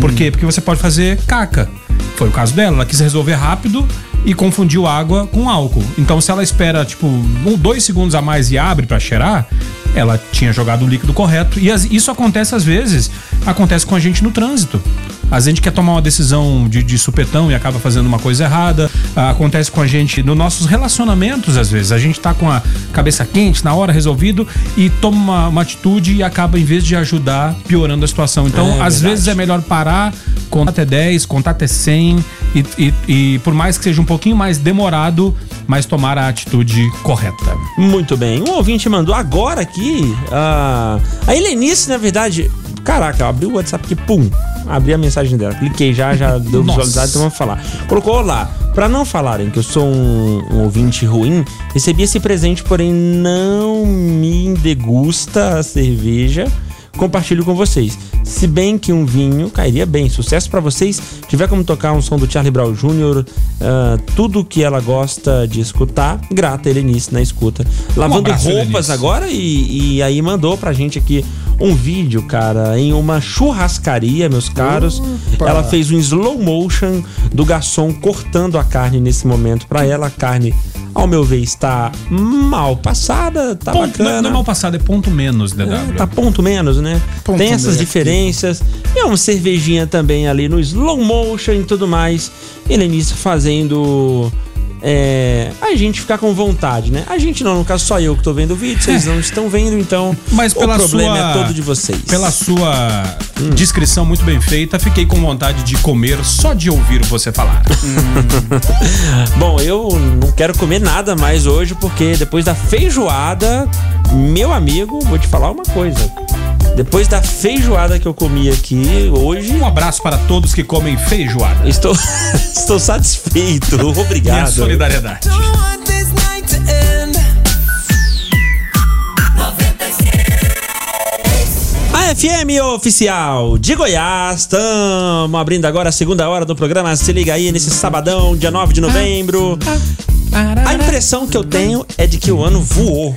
Por quê? Porque você pode fazer caca. Foi o caso dela, ela quis resolver rápido e confundiu água com álcool. Então, se ela espera, tipo, um, dois segundos a mais e abre pra cheirar, ela tinha jogado o líquido correto. E as- isso acontece às vezes, acontece com a gente no trânsito. A gente quer tomar uma decisão de, de supetão e acaba fazendo uma coisa errada. Ah, acontece com a gente nos nossos relacionamentos, às vezes. A gente tá com a cabeça quente, na hora resolvido, e toma uma, uma atitude e acaba, em vez de ajudar, piorando a situação. Então, É às verdade. vezes é melhor parar, contar até 10, contar até 100, e, e, e por mais que seja um pouquinho mais demorado, mas tomar a atitude correta. Muito bem. Um ouvinte mandou agora aqui. ah, a Helenice, na verdade. Caraca, abriu o WhatsApp aqui, pum. Abri a mensagem dela. Cliquei já, já deu visualizado, então vamos falar. Colocou lá. Pra não falarem que eu sou um, um ouvinte ruim, recebi esse presente, porém não me degusta a cerveja. Compartilho com vocês. Se bem que um vinho cairia bem. Sucesso pra vocês. Tiver como tocar um som do Charlie Brown Jr., ah, tudo que ela gosta de escutar, grata Helenice na escuta. Lavando abraço, roupas Helenice. agora e, e aí mandou pra gente aqui um vídeo, cara, em uma churrascaria, meus caros. Opa. Ela fez um slow motion do garçom cortando a carne nesse momento. Pra ela, a carne ao meu ver, está mal passada, tá Ponto, bacana. não é mal passado, é ponto menos, DW. É, tá ponto menos, né? Ponto Tem essas diferenças. E é uma cervejinha também ali no slow motion e tudo mais. E Lenice fazendo. É, a gente ficar com vontade, né? A gente não, no caso só eu que tô vendo o vídeo, vocês não estão vendo, então Mas pela o problema sua, é todo de vocês. Pela sua descrição muito bem feita, fiquei com vontade de comer só de ouvir você falar. Bom, eu não quero comer nada mais hoje, porque depois da feijoada, meu amigo, vou te falar uma coisa. Depois da feijoada que eu comi aqui hoje, Um abraço para todos que comem feijoada. estou, estou satisfeito. Minha Obrigado. solidariedade. A FM oficial de Goiás, estamos abrindo agora a segunda hora do programa. Se liga aí nesse sabadão, dia 9 de novembro. A impressão que eu tenho é de que o ano voou.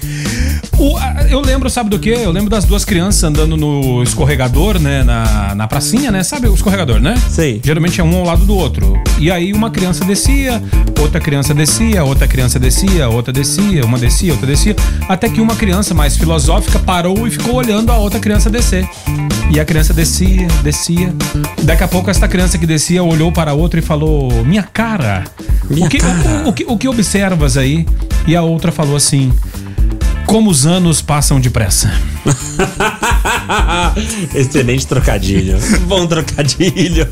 O- eu lembro, sabe do quê? Eu lembro das duas crianças andando no escorregador, né? Na, na pracinha, né? Sabe o escorregador, né? Sei. Geralmente é um ao lado do outro. E aí uma criança descia, outra criança descia, outra criança descia, outra descia, uma descia, outra descia. Até que uma criança mais filosófica parou e ficou olhando a outra criança descer. E a criança descia, descia. Daqui a pouco esta criança que descia olhou para a outra e falou: Minha cara, Minha o, que, cara." O, o que, o que observas aí? E a outra falou assim: Como os anos passam depressa. Excelente trocadilho. Bom trocadilho.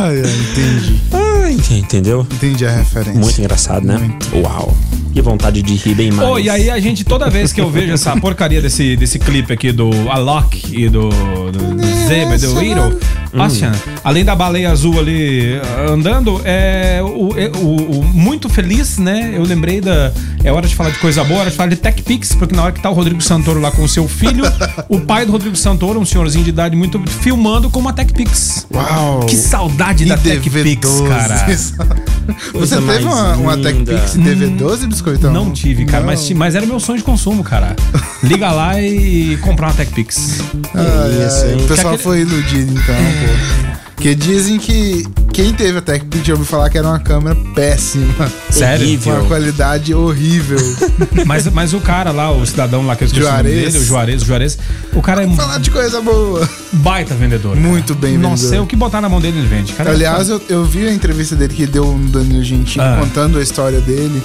Ai, ai, entendi. Ah, ent- entendeu? Entendi a referência. Muito engraçado, né? Muito. Uau. Que vontade de rir bem mais. Oh, e aí a gente, toda vez que eu vejo essa porcaria desse, desse clipe aqui do Alok e do, do Zeb, do Hero, nossa, além da baleia azul ali ah, andando, é o, é o- o- muito feliz, né? Eu lembrei da. É hora de falar de coisa boa, hora de falar de Tech Pix, porque na hora que tá o Rodrigo Santoro lá com o seu filho, o pai do Rodrigo Santoro, um senhorzinho de idade muito, filmando com uma Tech Pix. Uau. Que saudade da Tech Pix, cara. Você teve uma, uma Tech linda. Pix DV12, biscoitão? Não tive, cara, Não. Mas, mas era meu sonho de consumo, cara. Liga lá e comprar uma Tech Pix. Ai, Isso, hein? o pessoal Aquele- foi iludido então, pô. Porque dizem que quem teve a Tech Pix já ouviu falar que era uma câmera péssima. Sério? Uma qualidade horrível. Mas, mas o cara lá, o cidadão lá que eu esqueci o Juarez. dele, o Juarez, o Juarez, o cara é um falar de coisa boa. baita vendedor. cara. Muito bem Nossa, vendedor. é o que botar na mão dele ele vende. Cara, Aliás, eu, eu vi a entrevista dele que deu no Danilo Gentili Ah. contando a história dele.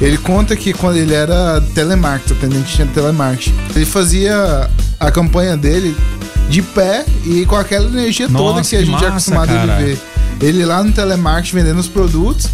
Ele conta que quando ele era telemarketing, atendente de telemarketing, ele fazia a campanha dele de pé e com aquela energia toda Nossa, que a que gente massa, é acostumado cara. a ele ver. Ele lá no telemarketing vendendo os produtos.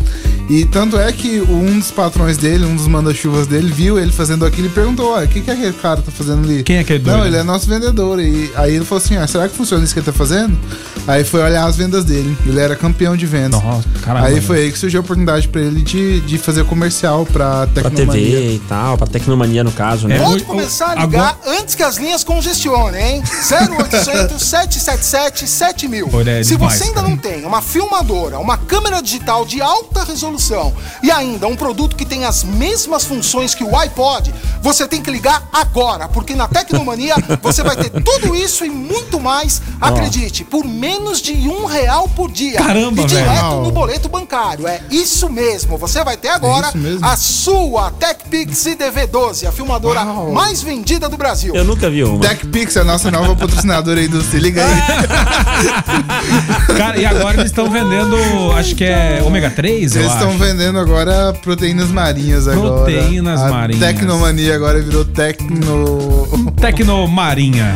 E tanto é que um dos patrões dele, um dos manda-chuvas dele, viu ele fazendo aquilo e perguntou: Olha, o que, que aquele cara tá fazendo ali? Quem é aquele Não, doido? ele é nosso vendedor. E aí ele falou assim: ah, será que funciona isso que ele tá fazendo? Aí foi olhar as vendas dele. Ele era campeão de vendas. Nossa, caramba, aí né? foi aí que surgiu a oportunidade pra ele de, de fazer comercial pra Pra Tecnomania. TV e tal, pra Tecnomania no caso, né? É, Pode começar a agora- ligar antes que as linhas congestionem, hein? 0800 777 7000. Olha, é Se demais, você ainda cara. não tem uma filmadora, uma câmera digital de alta resolução e ainda um produto que tem as mesmas funções que o iPod, você tem que ligar agora, porque na Tecnomania você vai ter tudo isso e muito mais, acredite, por menos de um real por dia. Caramba, e direto velho. no boleto bancário. É isso mesmo. Você vai ter agora mesmo? a sua TechPix IDV12, a filmadora Uau. mais vendida do Brasil. Eu nunca vi uma. TechPix é a nossa nova patrocinadora aí do Se Liga aí. Cara, e agora eles estão vendendo, acho que é ômega 3, eu Eles estão acho. vendendo agora proteínas marinhas agora. Proteínas a marinhas. Tecnomania agora virou Tecno. Tecnomarinha.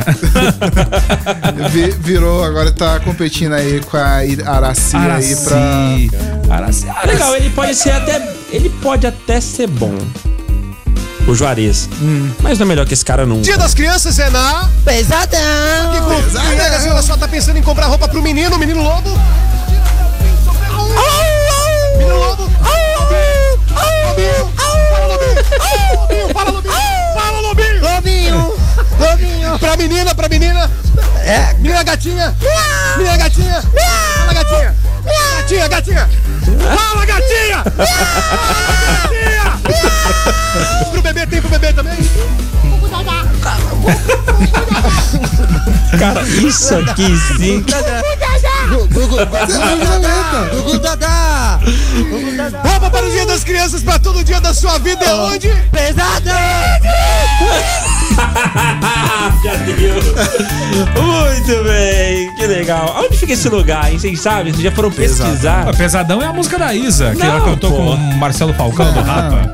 Vi- virou, agora tá competindo aí com a Ir- Araci aí pra. Araci. Ah, legal, ele pode ser até. Ele pode até ser bom. O Juarez. Mas não é melhor que esse cara nunca. Dia das Crianças é na. Pesadão. Que com... Pesadão. Olha só, tá pensando em comprar roupa pro menino, menino lobo? Menina gatinha! Menina gatinha! Fala, gatinha! Gatinha, gatinha! Fala, gatinha! Gatinha! Pro bebê, tem pro bebê também? Cara, isso aqui sim. Gugu Dadá. Gugu Dadá. Roupa para o Dia das Crianças, para todo dia da sua vida é onde? Pesadão. Já deu. Muito bem, que legal. Onde fica esse lugar, hein? Vocês sabem? Vocês já foram pesquisar? Ah, Pesadão é a música da Isa, que Não, ela cantou pô. com o Marcelo Falcão do Rapa.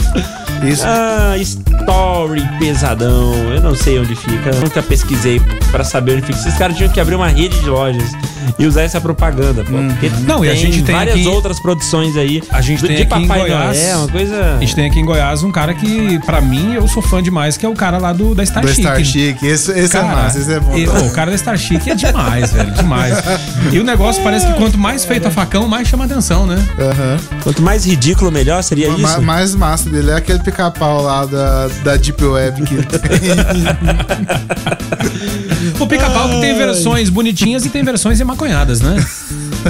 Isso. Ah, Story Pesadão. Eu não sei onde fica. Eu nunca pesquisei pra saber onde fica. Esses caras tinham que abrir uma rede de lojas e usar essa propaganda, pô. Porque Não, e a gente tem várias aqui- outras produções aí. A gente do- tem de aqui em Papai Goiás- Noel, uma coisa. A gente tem aqui em Goiás um cara que, pra mim, eu sou fã demais, que é o cara lá do, da Star Do Chic. Star Chic. Esse, esse é Cara, massa, esse é bom. e- o cara da Star Chic é demais, velho, demais. E o negócio parece que quanto mais feito a facão, mais chama atenção, né? Aham. Quanto mais ridículo, melhor seria O ma- isso? mais massa dele é aquele pica-pau lá da, da Deep Web que tem. O pica-pau que tem versões bonitinhas e tem versões emaconhadas, né?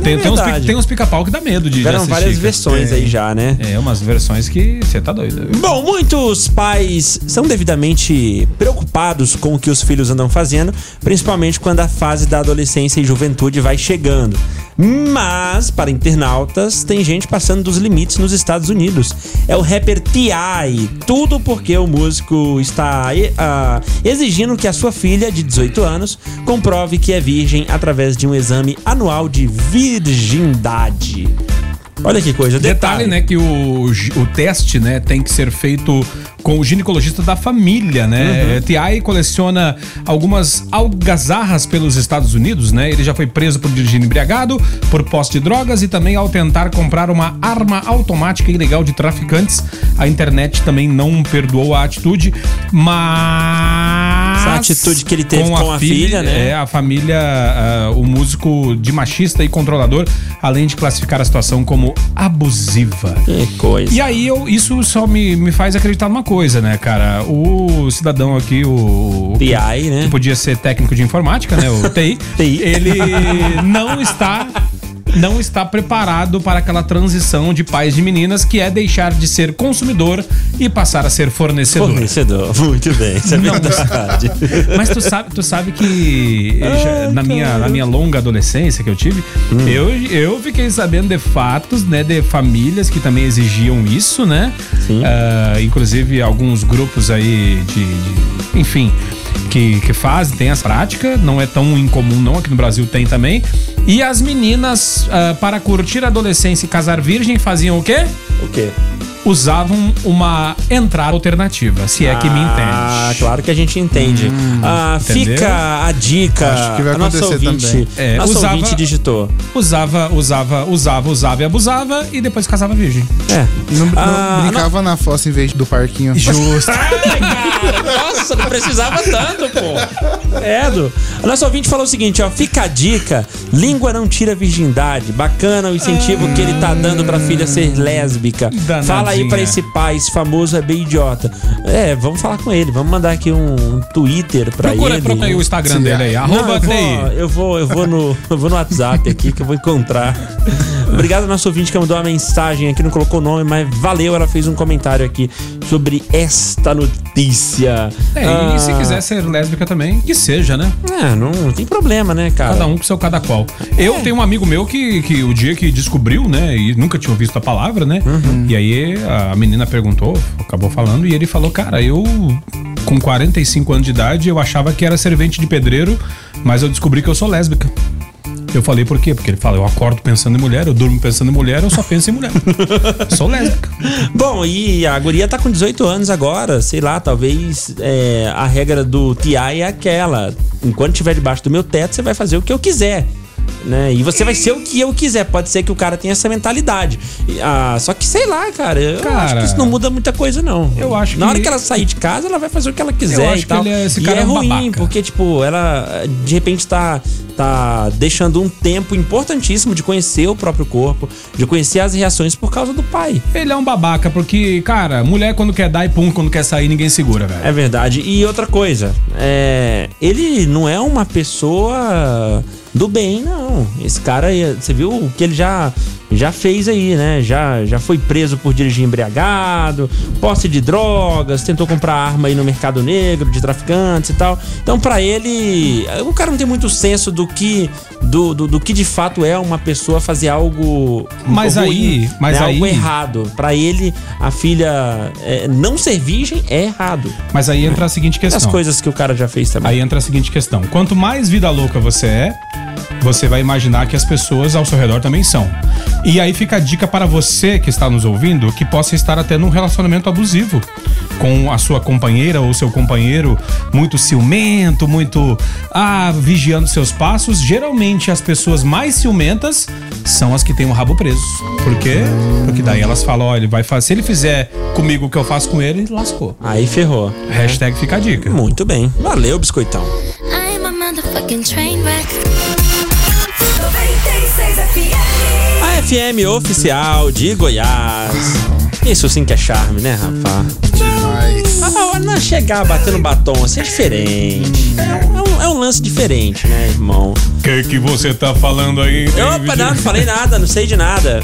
Tem, tem, uns, tem uns pica-pau que dá medo de Tiveram várias cara. versões aí já, né? É, umas versões que você tá doido. Bom, muitos pais são devidamente preocupados com o que os filhos andam fazendo, principalmente quando a fase da adolescência e juventude vai chegando. Mas, para internautas, tem gente passando dos limites nos Estados Unidos. É o rapper T.I. Tudo porque o músico está ah, exigindo que a sua filha, de 18 anos, comprove que é virgem através de um exame anual de virgindade. Olha que coisa. Detalhe, né, que o, o teste, né, tem que ser feito com o ginecologista da família, né? T.I. coleciona algumas algazarras pelos Estados Unidos, né? Ele já foi preso por dirigir embriagado, por posse de drogas e também ao tentar comprar uma arma automática ilegal de traficantes. A internet também não perdoou a atitude, mas... Essa atitude que ele teve com a filha, né? É, a família, ah, o músico de machista e controlador, além de classificar a situação como abusiva. Que coisa. E aí eu, isso só me, me faz acreditar numa coisa, né, cara? O cidadão aqui, o. TI, né? Que podia ser técnico de informática, né? O TI. TI. Ele não está. Não está preparado para aquela transição de pais de meninas que é deixar de ser consumidor e passar a ser fornecedor. Fornecedor, muito bem, isso é verdade. Mas tu sabe, tu sabe que eh, já- na, minha, na minha longa adolescência que eu tive, Hum. eu, eu fiquei sabendo de fatos, né, de famílias que também exigiam isso, né? Sim. Ah, inclusive alguns grupos aí de, de- enfim, que, que fazem, tem essa prática, não é tão incomum não, aqui no Brasil tem também. E as meninas, ah, para curtir a adolescência e casar virgem, faziam o quê? O quê? Usavam uma entrada alternativa, se é que me Ah, entende. claro que a gente entende. ah, entendeu? fica a dica. Acho que vai a nossa acontecer ouvinte, também. É, nossa usava- ouvinte digitou. Usava, usava, usava, usava e abusava e depois casava virgem. É. Não, não Ah, brincava na fossa em vez do parquinho. Justo. Ai, cara, nossa, não precisava tanto, pô. É, do. A nossa ouvinte falou o seguinte, ó. Fica a dica: língua não tira virgindade. Bacana o incentivo que ele tá dando pra filha ser lésbica. Danadinha. Fala aí pra esse pai, esse famoso é bem idiota. É, vamos falar com ele. Vamos mandar aqui um Twitter pra Procura, ele. procura aí o Instagram Sim, dele aí. Não, Arroba eu, vou, eu vou, eu vou no, eu vou no WhatsApp aqui que eu vou encontrar. Obrigado ao nosso ouvinte que mandou uma mensagem aqui, não colocou o nome, mas valeu, ela fez um comentário aqui sobre esta notícia. É, e se Ah, quiser ser lésbica também, que seja, né? É, não, não tem problema, né, cara? Cada um com seu cada qual. Eu tenho um amigo meu que, que o dia que descobriu, né, e nunca tinha visto a palavra, né? E aí a menina perguntou, acabou falando, e ele falou, cara, eu com 45 anos de idade, eu achava que era servente de pedreiro, mas eu descobri que eu sou lésbica. Eu falei por quê? Porque ele fala, eu acordo pensando em mulher, eu durmo pensando em mulher, eu só penso em mulher. sou lésbica. Bom, e a guria tá com 18 anos agora, sei lá, talvez é, a regra do TI é aquela. Enquanto estiver debaixo do meu teto, você vai fazer o que eu quiser. Né? E você vai ser o que eu quiser. Pode ser que o cara tenha essa mentalidade. Ah, só que sei lá, cara. Eu Cara, acho que isso não muda muita coisa, não. eu acho Na que- hora que ela sair de casa, ela vai fazer o que ela quiser Eu acho e tal. que ele é- e é é um ruim, babaca. porque, tipo, ela de repente tá, tá deixando um tempo importantíssimo de conhecer o próprio corpo, de conhecer as reações por causa do pai. Ele é um babaca, porque, cara, mulher quando quer dar e pum, quando quer sair, ninguém segura, velho. É verdade. E outra coisa, é, ele não é uma pessoa do bem, não. Esse cara, você viu o que ele já, já fez aí, né? Já, já foi preso por dirigir embriagado, posse de drogas, tentou comprar arma aí no mercado negro, de traficantes e tal. Então, pra ele, o cara não tem muito senso do que do, do, do que de fato é uma pessoa fazer algo Mas ruim, aí- mas né? algo aí- errado. Pra ele, a filha é, não ser virgem é errado. Mas aí entra a seguinte As questão. coisas que o cara já fez também. Aí entra a seguinte questão: quanto mais vida louca você é, você vai imaginar que as pessoas ao seu redor também são. E aí fica a dica para você que está nos ouvindo que possa estar até num relacionamento abusivo com a sua companheira ou seu companheiro muito ciumento, muito ah, vigiando seus passos. Geralmente as pessoas mais ciumentas são as que têm o rabo preso. Por quê? Porque daí elas falam, ó, ele vai fazer, se ele fizer comigo o que eu faço com ele, lascou. Aí ferrou. Hashtag fica a dica. Muito bem. Valeu, biscoitão. I'm a motherfucking train wreck. 96 FM. A FM oficial de Goiás. Isso sim que é charme, né, Rafa? Mas. Ah, não chegar batendo batom assim é diferente. É um lance diferente, né, irmão? O que, que você tá falando aí? Opa, não, não falei nada, não sei de nada.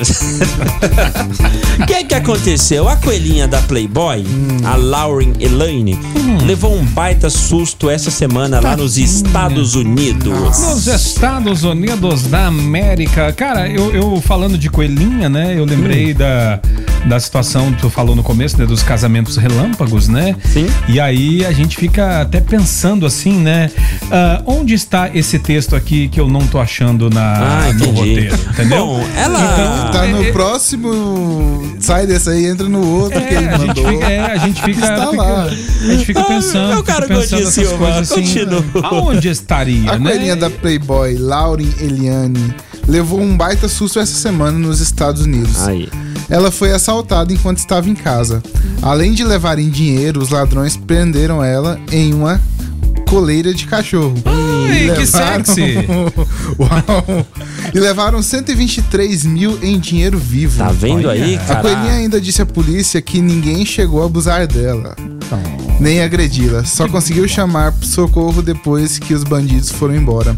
O que que aconteceu? A coelhinha da Playboy, a Lauren Elaine, levou um baita susto essa semana lá nos Estados Unidos. Nos Estados Unidos da América. Cara, eu, eu falando de coelhinha, né? Eu lembrei da, da situação que tu falou no começo, né? Dos casamentos relâmpagos, né? Sim. E aí a gente fica até pensando assim, né? Ah, onde está esse texto aqui que eu não tô achando na, Ah, no roteiro? Entendeu? Bom, ela- Então, Tá no é- próximo. Sai desse aí, entra no outro que É, ele a gente mandou. fica, é, a gente fica, Está fica- lá. a gente fica Ah, pensando, meu fica caro pensando essas Silva, coisas assim. continua. Aonde estaria, A né? coelhinha da Playboy, Lauren Eliane, levou um baita susto essa semana nos Estados Unidos. Aí. Ela foi assaltada enquanto estava em casa. Além de levarem dinheiro, os ladrões prenderam ela em uma coleira de cachorro. Ai, que sexy. Uau! E levaram 123 mil em dinheiro vivo. Tá vendo aí, A cara? coelhinha ainda disse à polícia que ninguém chegou a abusar dela, nem agredi-la. Só conseguiu chamar socorro depois que os bandidos foram embora.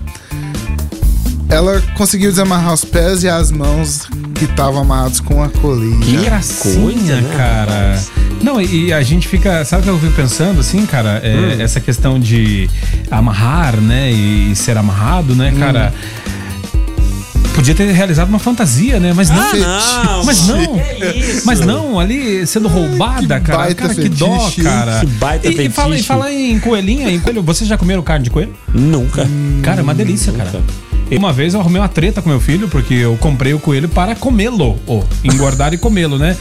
Ela conseguiu desamarrar os pés e as mãos que estavam amarrados com a coleira. Que coisa, né, cara. Não, e, a gente fica. Sabe o que eu fico pensando, assim, cara? É, Hum. Essa questão de amarrar, né? E, ser amarrado, né, Hum. cara? Podia ter realizado uma fantasia, né? Mas não. Ah, não. Mas não. Que? Mas não, ali sendo roubada, cara. baita Cara, que dó, cara. Que baita e, e fala, e fala em coelhinha, em coelho. Vocês já comeram carne de coelho? Nunca. Cara, é uma delícia, cara. Nunca. E Uma vez eu arrumei uma treta com meu filho, porque eu comprei o coelho para comê-lo. Ou engordar e comê-lo, né?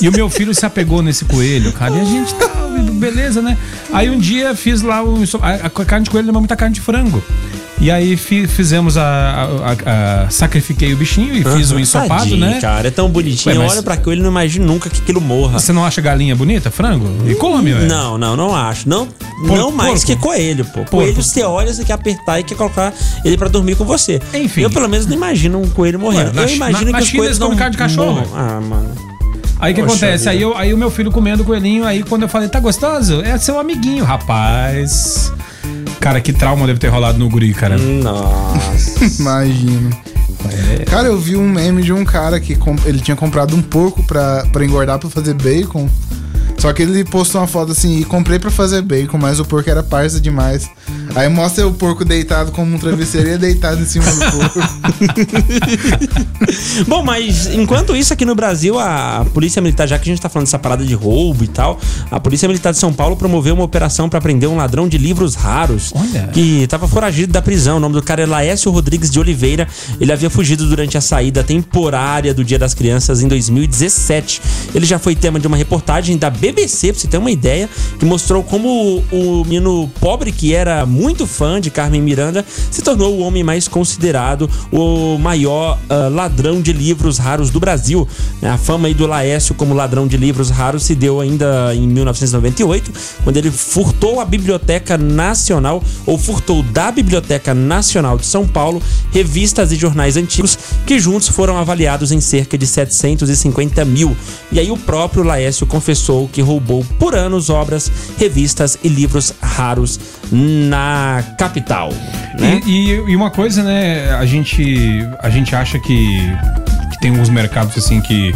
E o meu filho se apegou nesse coelho, cara. E a gente tá, beleza, né? Aí um dia fiz lá. A, a carne de coelho lembra muita carne de frango. E aí fi- fizemos a, a- a- Sacrifiquei o bichinho e fiz o ensopado, Tadinho, né? cara, é tão bonitinho. Ué, mas- Olha pra que ele não imagina nunca que aquilo morra. Você não acha galinha bonita, frango? E come, velho. Não, não, não acho. Não, Porco, não mais porco. que coelho, pô. Coelho você olha, você quer apertar e quer colocar ele pra dormir com você. Enfim. Eu pelo menos não imagino um coelho morrendo. na eu imagino na- na que os China coelhos não de cachorro. morram. Ah, mano. Aí o que Poxa acontece? vida. Aí, eu, aí o meu filho comendo o coelhinho, aí quando eu falei, tá gostoso? É seu amiguinho, rapaz. Cara, que trauma deve ter rolado no guri, cara. Nossa. Imagino. Cara, eu vi um meme de um cara que ele tinha comprado um porco pra, pra engordar pra fazer bacon. Só que ele postou uma foto assim, e comprei pra fazer bacon, mas o porco era parça demais. Aí mostra o porco deitado como um travesseiro e ele deitado em cima do porco. Bom, mas enquanto isso aqui no Brasil, a Polícia Militar, já que a gente tá falando dessa parada de roubo e tal, a Polícia Militar de São Paulo promoveu uma operação pra prender um ladrão de livros raros Olha. que tava foragido da prisão. O nome do cara é Laércio Rodrigues de Oliveira. Ele havia fugido durante a saída temporária do Dia das Crianças em 2017. Ele já foi tema de uma reportagem da BBC, pra você ter uma ideia, que mostrou como o, o menino pobre que era muito fã de Carmen Miranda se tornou o homem mais considerado, o maior ah, ladrão de livros raros do Brasil. A fama aí do Laércio como ladrão de livros raros se deu ainda em 1998, quando ele furtou a Biblioteca Nacional, ou furtou da Biblioteca Nacional de São Paulo, revistas e jornais antigos, que juntos foram avaliados em cerca de 750 mil. E aí o próprio Laércio confessou que roubou por anos obras, revistas e livros raros na capital. Né? E, e- e uma coisa, né? A gente, a gente acha que, que tem alguns mercados assim que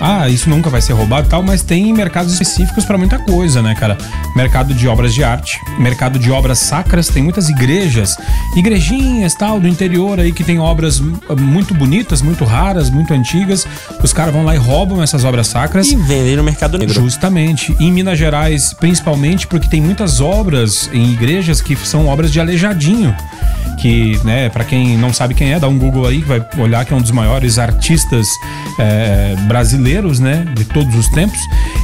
ah, isso nunca vai ser roubado e tal, mas tem mercados específicos para muita coisa, né, cara? Mercado de obras de arte, mercado de obras sacras, tem muitas igrejas, igrejinhas tal do interior aí que tem obras muito bonitas, muito raras, muito antigas. Os caras vão lá e roubam essas obras sacras. E vendem no mercado negro. Justamente. Em Minas Gerais, principalmente porque tem muitas obras em igrejas que são obras de aleijadinho. Que, né, pra quem não sabe quem é, dá um Google aí vai olhar que é um dos maiores artistas é, brasileiros, né, de todos os tempos.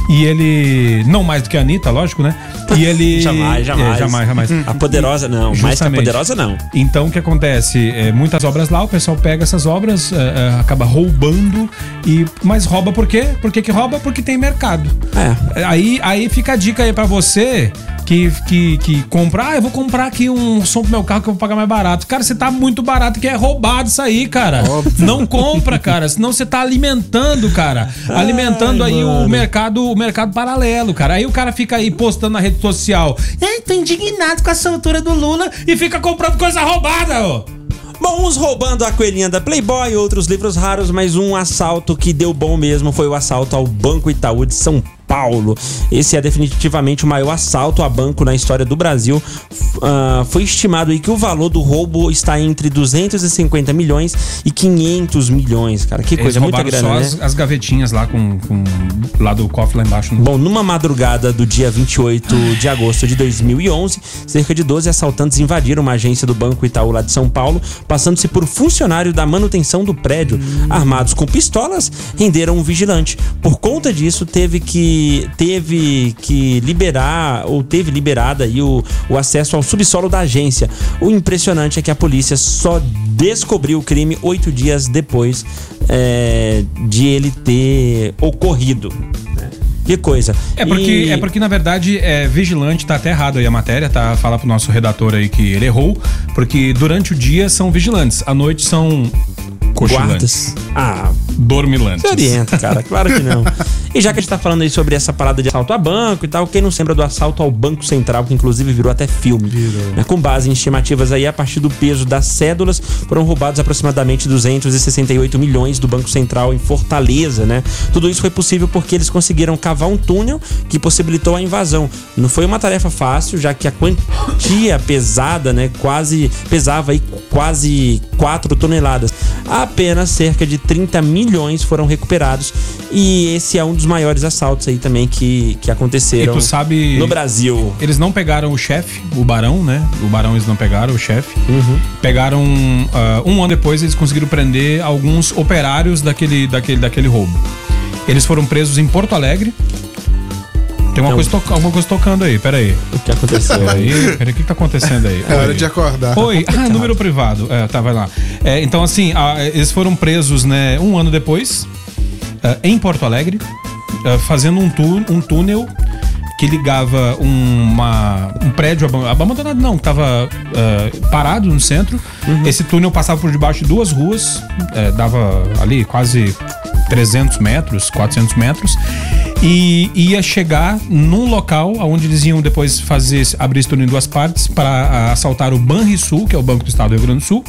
E ele, não mais do que a Anitta, lógico, né? E ele. Jamais, jamais. É, jamais, jamais. A poderosa não, mais que a Justamente. poderosa não. Então o que acontece? É, muitas obras lá, o pessoal pega essas obras, é, é, acaba roubando e. Mas rouba por quê? Por que, que rouba? Porque tem mercado. É. Aí, aí fica a dica aí pra você que, que, que compra. Ah, eu vou comprar aqui um som pro meu carro que eu vou pagar mais barato. Cara, você tá muito barato que é roubado isso aí, cara. Não compra, cara. Senão você tá alimentando, cara. Alimentando aí o mercado, mercado paralelo, cara. Aí o cara fica aí postando na rede social. Ai, tô indignado com a soltura do Lula e fica comprando coisa roubada, ó. Bom, uns roubando a coelhinha da Playboy, outros livros raros, mas um assalto que deu bom mesmo foi o assalto ao Banco Itaú de São Paulo. Esse é definitivamente o maior assalto a banco na história do Brasil. Ah, foi estimado aí que o valor do roubo está entre 250 milhões e 500 milhões, cara. Que coisa, muita grana, só né? as, as gavetinhas lá com, com lá do cofre lá embaixo. né? Bom, numa madrugada do dia 28 de agosto de 2011, cerca de 12 assaltantes invadiram uma agência do Banco Itaú lá de São Paulo, passando-se por funcionário da manutenção do prédio. Armados com pistolas, renderam um vigilante. Por conta disso, teve que teve que liberar ou teve liberada aí o, o acesso ao subsolo da agência. O impressionante é que a polícia só descobriu o crime oito dias depois é, de ele ter ocorrido. né? Que coisa. É porque, E- é porque, na verdade, é vigilante, tá até errado aí a matéria, tá? Fala pro nosso redator aí que ele errou, porque durante o dia são vigilantes, à noite são guardas. Ah, Dormilantes. se orienta, cara. Claro que não. E já que a gente tá falando aí sobre essa parada de assalto a banco e tal, quem não se lembra do assalto ao Banco Central, que inclusive virou até filme. Né? Com base em estimativas aí, a partir do peso das cédulas, foram roubados aproximadamente 268 milhões do Banco Central em Fortaleza, né? Tudo isso foi possível porque eles conseguiram cavar um túnel que possibilitou a invasão. Não foi uma tarefa fácil, já que a quantia pesada, né, quase pesava aí quase 4 toneladas. Apenas cerca de 30 milhões foram recuperados e esse é um dos maiores assaltos aí também que, que E aconteceram tu sabe. no Brasil. Eles não pegaram o chefe, o barão, né? O barão eles não pegaram, o chefe. Uhum. Pegaram. ah, um ano depois, eles conseguiram prender alguns operários daquele, daquele, daquele roubo. Eles foram presos em Porto Alegre. Tem uma Não. coisa, to- alguma coisa tocando aí, peraí. O que aconteceu Peraí, peraí, o que, que tá acontecendo aí? É hora de acordar. Oi, ah, número privado. É, tá, vai lá. É, então, assim, ah, eles foram presos, né, um ano depois, ah, em Porto Alegre, ah, fazendo um, tú- um túnel que ligava uma, um prédio aban- abandonado, não, que tava ah, parado no centro. Esse túnel passava por debaixo de duas ruas, eh, dava ali quase 300 metros, 400 metros. E ia chegar num local onde eles iam depois fazer abrir esse em duas partes para assaltar o Banrisul, que é o Banco do Estado do Rio Grande do Sul,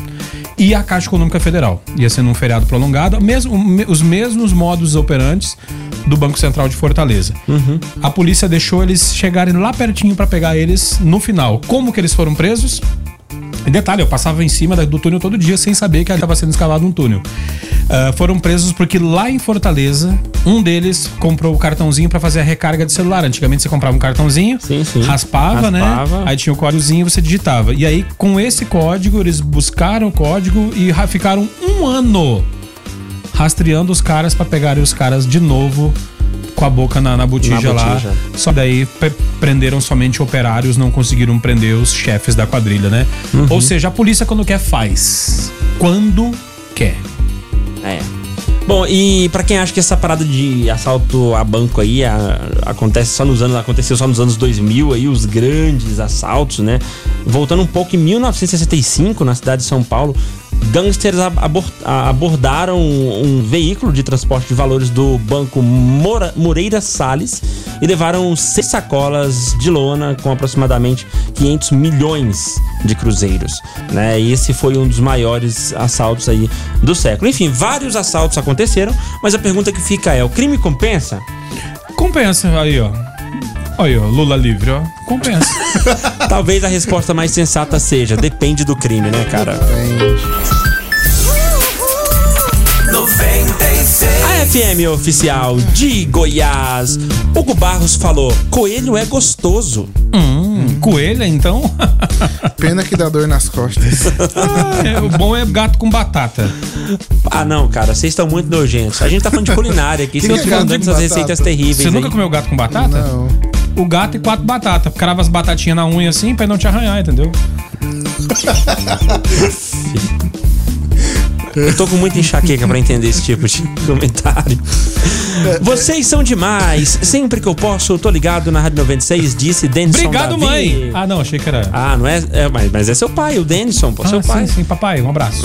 e a Caixa Econômica Federal. Ia ser num feriado prolongado, mesmo, me- os mesmos modos operantes do Banco Central de Fortaleza. A polícia deixou eles chegarem lá pertinho para pegar eles no final. Como que eles foram presos? E detalhe, eu passava em cima do túnel todo dia sem saber que estava sendo escavado um túnel. Ah, foram presos porque lá em Fortaleza, um deles comprou o cartãozinho para fazer a recarga de celular. Antigamente você comprava um cartãozinho, Sim, sim. raspava, né? Raspava. Aí tinha o códigozinho e você digitava. E aí, com esse código, eles buscaram o código e ra- ficaram um ano rastreando os caras para pegarem os caras de novo com a boca na, na botija Na lá. botija. Só daí pre- prenderam somente operários, não conseguiram prender os chefes da quadrilha, né? Uhum. Ou seja, a polícia quando quer faz. Quando quer. É. Bom, e pra quem acha que essa parada de assalto a banco aí a- acontece só nos anos aconteceu só nos anos 2000 aí os grandes assaltos, né? Voltando um pouco em 1965 na cidade de São Paulo, Gangsters abordaram um, veículo de transporte de valores do banco Moreira Salles e levaram seis sacolas de lona com aproximadamente 500 milhões de cruzeiros. Né? E esse foi um dos maiores assaltos aí do século. Enfim, vários assaltos aconteceram, mas a pergunta que fica é: o crime compensa? Compensa, aí, ó. Aí, ó, Lula livre, ó. Compensa. Talvez a resposta mais sensata seja: depende do crime, né, cara? A FM oficial de Goiás. Hugo Barros falou: coelho é gostoso. hum, coelha, então? Pena que dá dor nas costas. É, o bom é gato com batata. Ah, não, cara, vocês estão muito nojentos. A gente tá falando de culinária aqui, vocês é ficam gato dando com essas batata? receitas terríveis. Você aí. nunca comeu gato com batata? Não. O gato e quatro batatas. Crava as batatinhas na unha assim pra não te arranhar, entendeu? Eu tô com muita enxaqueca pra entender esse tipo de comentário. Vocês são demais. Sempre que eu posso, eu tô ligado na Rádio 96, disse Denison Obrigado, Davi. mãe! Ah, não, achei que era. Ah, não é, é mas, mas é seu pai, o Denison, pô, seu Ah, pai. sim, sim, papai, um abraço.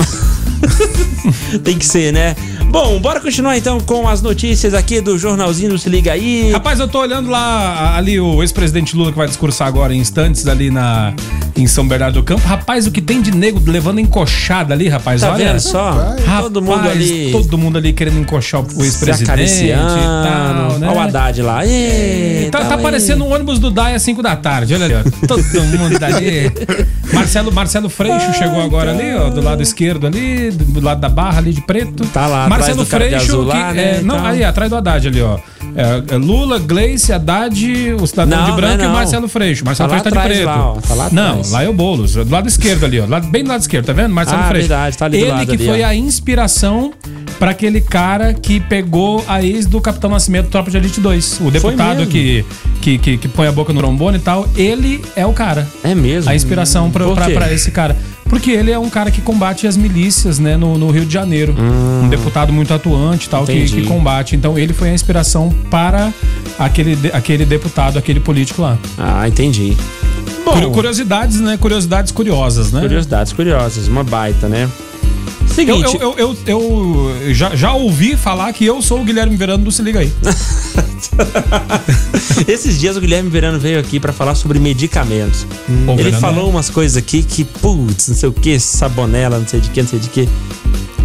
Tem que ser, né? Bom, bora continuar então com as notícias aqui do jornalzinho do Se Liga aí. Rapaz, eu tô olhando lá ali o ex-presidente Lula que vai discursar agora em instantes ali na em São Bernardo do Campo. Rapaz, o que tem de nego levando encoxada ali, rapaz, Tá olha. vendo só? Rapaz, todo mundo ali todo mundo ali querendo encoxar o ex-presidente e acariciando. tal, né? Olha o Haddad lá. Ê, Tá, tá tá parecendo um ônibus do DAI às 5 da tarde, olha ali, ó. Todo mundo dali. Marcelo, Marcelo Freixo chegou agora ali, ó, do lado esquerdo ali, do lado da barra ali de preto. Tá lá, Marcelo Freixo, que, lá, né, é, não, então. aí atrás do Haddad ali, ó. É, é Lula, Gleice, Haddad, o cidadão Não, de branco não é e o não. Marcelo Freixo. Marcelo Tá Freixo tá de preto. lá, tá lá não, lá é o Boulos, do lado esquerdo ali, ó. Bem do lado esquerdo, tá vendo? Marcelo Ah, Freixo. verdade, tá ali Ele lado que ali, foi ó. a inspiração pra aquele cara que pegou a ex do Capitão Nascimento Tropa de Elite 2. O deputado que, que, que, que põe a boca no trombone e tal. Ele é o cara. É mesmo. A inspiração pra, Por pra, quê? pra esse cara. Porque ele é um cara que combate as milícias, né, no, no Rio de Janeiro. Um deputado muito atuante e tal, que, Hum. Que combate. Então ele foi a inspiração para aquele, aquele deputado, aquele político lá. Ah, entendi. Bom, Curio- Curiosidades, né? Curiosidades curiosas, né? curiosidades curiosas, uma baita, né? Eu, Seguinte, eu, eu, eu, eu já, já ouvi falar que eu sou o Guilherme Verano do Se Liga aí. esses dias o Guilherme Verano veio aqui pra falar sobre medicamentos. Ô, Ele Verano, falou umas coisas aqui que, putz, não sei o que, sabonela, não sei de que, não sei de que.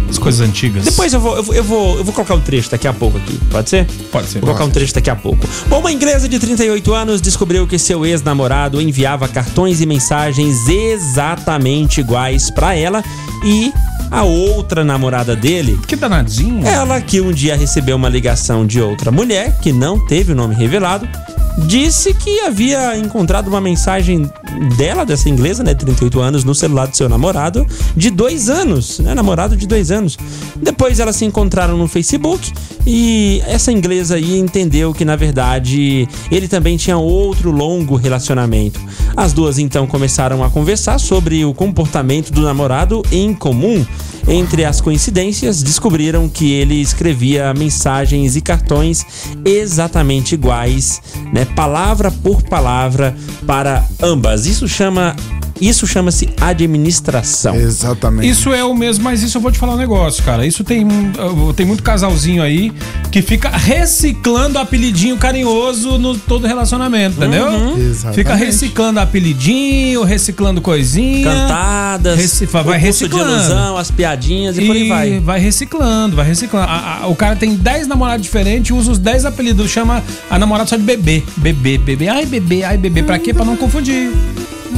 As coisas antigas. Depois eu vou, eu vou, eu vou, eu vou colocar um trecho daqui a pouco aqui, pode ser? Pode ser. Vou colocar um trecho daqui a pouco. Bom, uma inglesa de 38 anos descobriu que seu ex-namorado enviava cartões e mensagens exatamente iguais pra ela e a outra namorada dele Que danadinho. ela, que um dia recebeu uma ligação de outra mulher, que não teve o nome revelado, disse que havia encontrado uma mensagem dela, dessa inglesa, né, 38 anos, no celular do seu namorado, de dois anos, né, namorado de dois anos. Depois elas se encontraram no Facebook e essa inglesa aí entendeu que, na verdade, ele também tinha outro longo relacionamento. As duas então começaram a conversar sobre o comportamento do namorado em comum. Entre as coincidências, descobriram que ele escrevia mensagens e cartões exatamente iguais, né, palavra por palavra para ambas. Isso chama isso chama-se administração. Exatamente. Isso é o mesmo, mas isso eu vou te falar um negócio, cara. Isso tem, uh, tem muito casalzinho aí que fica reciclando apelidinho carinhoso no todo relacionamento, entendeu? Exatamente. Fica reciclando apelidinho, reciclando coisinha. Cantadas, Reci- vai o curso de reciclando. ilusão, as piadinhas e, por aí vai. reciclando, vai reciclando. A- a- o cara tem 10 namorados diferentes, usa os 10 apelidos, chama a namorada só de bebê. Bebê, bebê. Ai, bebê, ai, bebê. Pra quê? Pra não confundir.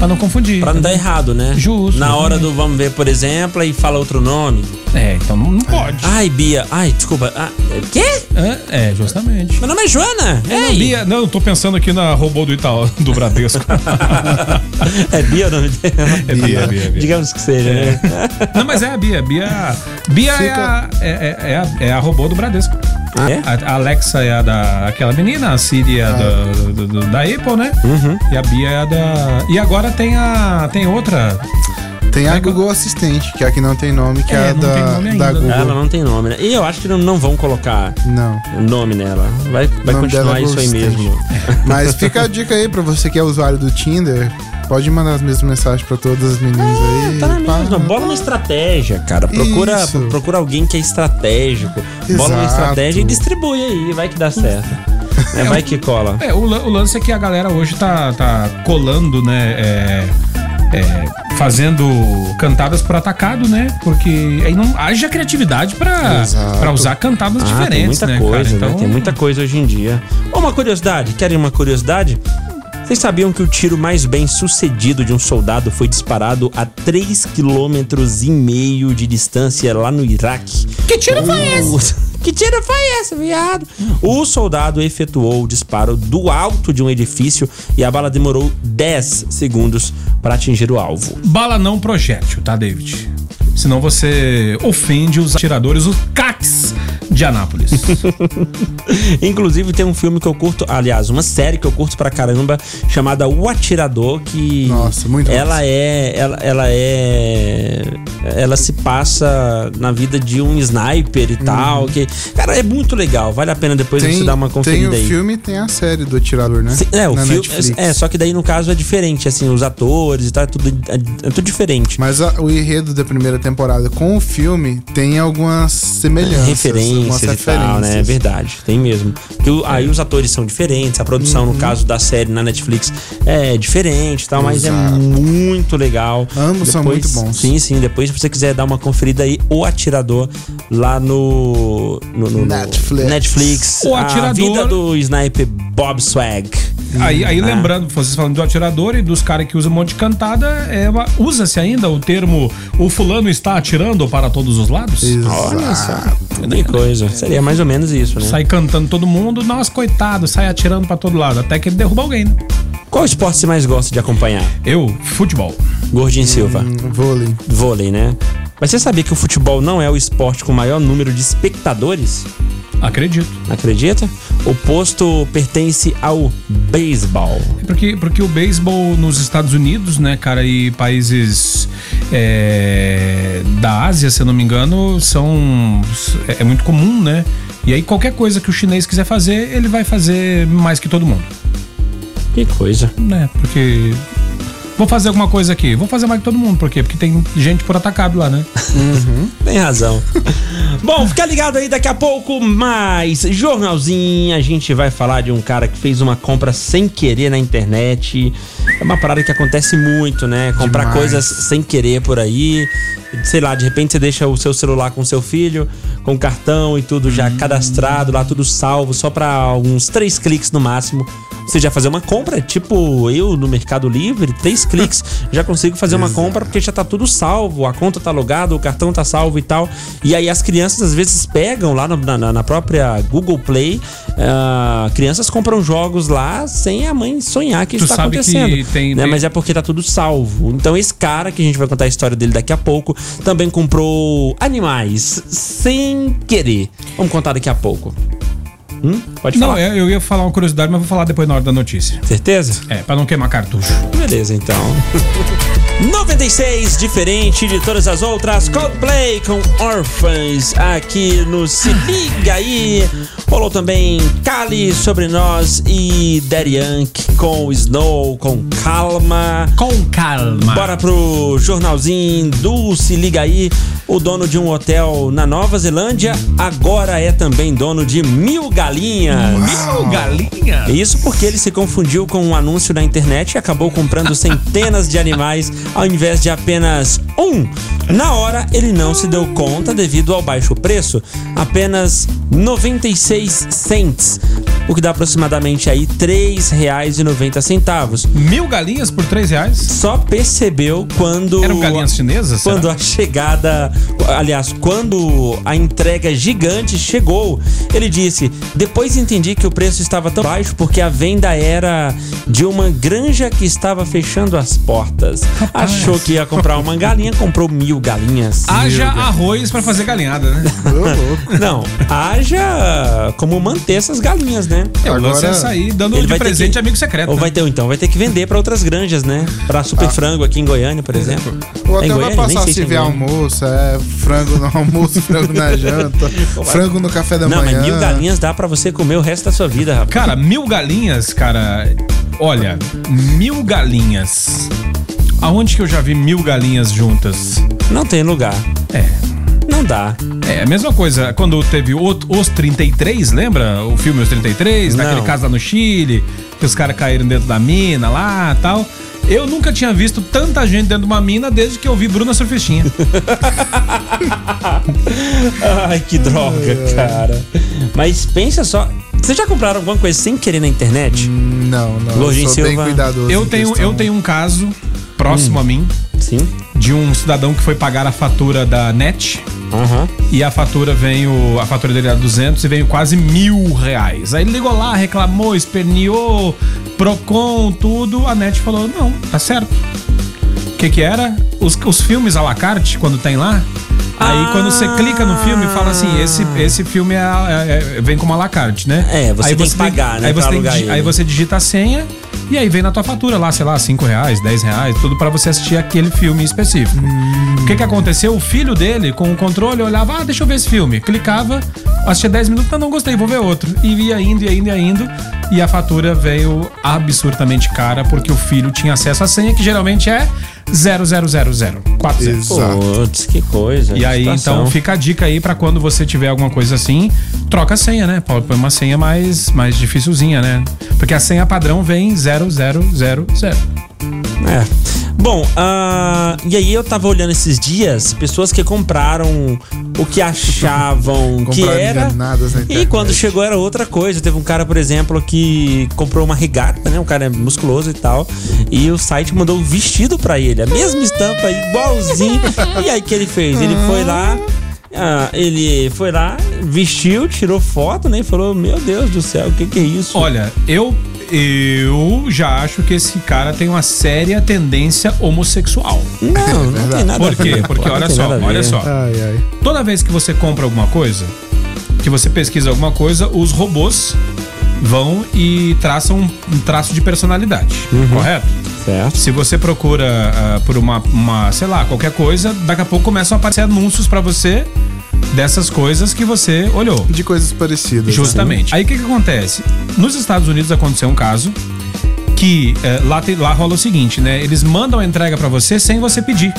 Pra não confundir. Pra não dar errado, né? Justo, Na hora do vamos ver, por exemplo, e fala outro nome. É, então não, não pode. Ai, Bia. Ai, desculpa. Ah, quê? É, é, justamente. Meu nome é Joana. É, não. Bia, não, eu tô pensando aqui na robô do Itaú, do Bradesco. é Bia o nome dela? É Bia, Bia, Bia. Digamos que seja, né? Não, mas é a Bia. Bia, Bia é, Fica- a, é, é- é a, é a robô do Bradesco. Ah, é? A, Alexa é a da aquela menina, a Siri é a da, do- do- da Apple, né? Uhum. E a Bia é a da. E agora tem a. Tem outra. Tem a Google Assistente, que é a que não tem nome, que é, É, a não tem da, nome da ainda. Google. Ela não tem nome, né? E eu acho que não, não vão colocar Não. nome nela. Vai, vai nome continuar é isso aí mesmo. Mas fica a dica aí pra você que é usuário do Tinder. Pode mandar as mesmas mensagens pra todas as meninas aí. tá na pá. mesma. Bola uma estratégia, cara. Procura, Isso. procura alguém que é estratégico. Bola uma Exato. estratégia e distribui aí. Vai que dá certo. É, vai que cola. É, o, o lance é que a galera hoje tá, tá colando, né? é, é, fazendo cantadas por atacado, né? Porque aí não haja criatividade pra, Exato. pra usar cantadas Ah, tem diferentes, muita né, coisa, cara? né? Tem muita coisa hoje em dia. Ó, uma curiosidade. Querem uma curiosidade? Vocês sabiam que o tiro mais bem sucedido de um soldado foi disparado a 3 km e meio de distância lá no Iraque? Que tiro foi esse? Que tiro foi esse, viado? O soldado efetuou o disparo do alto de um edifício e a bala demorou 10 segundos para atingir o alvo. Bala não projétil, tá, David? Senão você ofende os atiradores, os CACs de Anápolis. Inclusive tem um filme que eu curto, aliás, uma série que eu curto pra caramba, chamada O Atirador, que Nossa, muito ela massa. é, ela, ela é, ela se passa na vida de um sniper e tal, que cara é muito legal, vale a pena depois você dar uma tem conferida o aí. filme e tem a série do Atirador, né? Sim, É, o Na filme. Netflix. É, só que daí no caso é diferente, assim, os atores e tal, é tudo, é, é tudo diferente. Mas a- o enredo da primeira temporada com o filme tem algumas semelhanças. algumas referências e tal, né? É verdade, tem mesmo. Porque aí os atores são diferentes, a produção, Uhum. no caso da série na Netflix, é diferente e tal, mas é Exato. muito legal. Ambos são muito bons. Sim, sim. Depois, se você quiser dar uma conferida aí, O Atirador, lá no. no, no- Netflix. Netflix. O A Atirador- vida do sniper Bob Swag. Aí, aí Ah. lembrando, vocês falando do atirador e dos caras que usam um monte de cantada, é uma- usa-se ainda o termo o fulano está atirando para todos os lados? Olha só. Que coisa. Seria mais ou menos isso, né? Sai cantando todo mundo, nossa, coitado, sai atirando pra todo lado, até que ele derruba alguém, né? Qual esporte você mais gosta de acompanhar? Eu, futebol. Gordinho Silva. Hum, Vôlei. Vôlei, né? Mas você sabia que o futebol não é o esporte com o maior número de espectadores? Acredito. Acredita? O posto pertence ao beisebol. Porque, porque o beisebol nos Estados Unidos, né, cara, e países é, da Ásia, se eu não me engano, são. É, é muito comum, né? E aí qualquer coisa que o chinês quiser fazer, ele vai fazer mais que todo mundo, Que coisa. né? Porque. Vou fazer alguma coisa aqui. Vou fazer mais que todo mundo. Por quê? Porque tem gente por atacado lá, né? Tem razão. Bom, fica ligado aí daqui a pouco, mais jornalzinho. A gente vai falar de um cara que fez uma compra sem querer na internet. É uma parada que acontece muito, né? Comprar Demais. coisas sem querer por aí. Sei lá, de repente você deixa o seu celular com o seu filho, com cartão e tudo já cadastrado, lá tudo salvo, só pra uns três cliques no máximo. Você já fazer uma compra, tipo eu no Mercado Livre, três cliques, já consigo fazer uma compra porque já tá tudo salvo, a conta tá logada, o cartão tá salvo e tal. E aí as crianças às vezes pegam lá no- na, na própria Google Play, ah, crianças compram jogos lá sem a mãe sonhar que Tu isso tá sabe tem- né? tem- Mas é porque tá tudo salvo. Então esse cara, que a gente vai contar a história dele daqui a pouco, também comprou animais sem querer. Vamos contar daqui a pouco. Hum? Pode Não, falar. é, eu ia falar uma curiosidade, mas vou falar depois na hora da notícia. Certeza? É, pra não queimar cartucho. Beleza, então. 96, diferente de todas as outras. Coldplay com Orphans aqui no Se Liga aí. Rolou também Kali sobre nós e Yankee com Snow, com Calma. Com calma. Bora pro jornalzinho do Se Liga aí. O dono de um hotel na Nova Zelândia agora é também dono de mil galinhas. Mil galinha? Isso porque ele se confundiu com um anúncio na internet e acabou comprando centenas de animais ao invés de apenas um. Na hora, ele não se deu conta devido ao baixo preço, apenas 96 cents, o que dá aproximadamente aí R$ 3,90. Mil galinhas por três reais? Só percebeu quando Eram galinhas chinesas? será? quando a chegada, aliás, quando a entrega gigante chegou, ele disse: Depois entendi que o preço estava tão baixo porque a venda era de uma granja que estava fechando as portas. Achou que ia comprar uma galinha, comprou mil galinhas. Haja arroz pra fazer galinhada, né? Não, haja como manter essas galinhas, né? É, o lance é Agora, sair dando ele de presente que- amigo secreto. Ou né? vai ter, então, vai ter que vender para outras granjas, né? Pra Super Frango aqui em Goiânia, por exemplo. O É em hotel vai passar se é vier almoço, é frango no almoço, frango na janta, frango no café da Não, manhã. mas mil galinhas dá pra você comer o resto da sua vida, rapaz. Cara, mil galinhas, cara. Olha, mil galinhas. Aonde que eu já vi mil galinhas juntas? Não tem lugar. É. Não dá. É, a mesma coisa, quando teve o- Os 33, lembra? O filme Os 33, Não. naquele caso lá no Chile, que os caras caíram dentro da mina lá e tal. Eu nunca tinha visto tanta gente dentro de uma mina desde que eu vi Bruna Surfistinha. Ai, que droga, cara. Mas pensa só. Vocês já compraram alguma coisa sem querer na internet? Não, não. Gordinho eu sou bem Silva. cuidadoso. Eu em tenho, questão. eu tenho um caso próximo a mim Sim. de um cidadão que foi pagar a fatura da NET Aham. e a fatura veio, a fatura dele era 200 e veio quase mil reais. Aí ele ligou lá, reclamou, esperneou, Procon, tudo. A NET falou: não, tá certo. O que que era? Os, os filmes à la carte, quando tem lá. Aí Ah. quando você clica no filme, fala assim: esse, esse filme é, é- é- vem como à la carte, né? É, você aí tem que pagar, né, Aí você, tem ele. aí você digita a senha e aí vem na tua fatura lá, sei lá, 5 reais, 10 reais, tudo pra você assistir aquele filme específico. O que que aconteceu? O filho dele, com o controle, olhava, ah, deixa eu ver esse filme. Clicava, assistia 10 minutos, não, não gostei, vou ver outro. E ia indo, ia indo, ia indo. E a fatura veio absurdamente cara, porque o filho tinha acesso à senha, que geralmente é 000040. Exato. Putz, que coisa. E aí, situação. então, fica a dica aí pra quando você tiver alguma coisa assim, troca a senha, né? Pode pôr uma senha mais, mais dificilzinha, né? Porque a senha padrão vem 0000. É. Bom, ah, e aí eu tava olhando esses dias pessoas que compraram o que achavam que era. enganadas na E quando chegou era outra coisa. Teve um cara, por exemplo, que comprou uma regata, né? Um cara musculoso e tal. E o site mandou um vestido pra ele. A mesma estampa, igualzinho. e aí o que ele fez? Ele foi lá. ah, ele foi lá, vestiu, tirou foto, né? E falou: Meu Deus do céu, o que, que é isso? Olha, eu, eu já acho que esse cara tem uma séria tendência homossexual. não, não tem nada Por a quê? ver. Porque olha só, olha só. Ai, ai. Toda vez que você compra alguma coisa, que você pesquisa alguma coisa, os robôs vão e traçam um, traço de personalidade, correto? Certo. Se você procura ah, por uma, uma, sei lá, qualquer coisa, daqui a pouco começam a aparecer anúncios pra você dessas coisas que você olhou. De coisas parecidas. Justamente. Aí o que, que acontece? Nos Estados Unidos aconteceu um caso que eh, lá, lá rola o seguinte, né? Eles mandam a entrega pra você sem você pedir.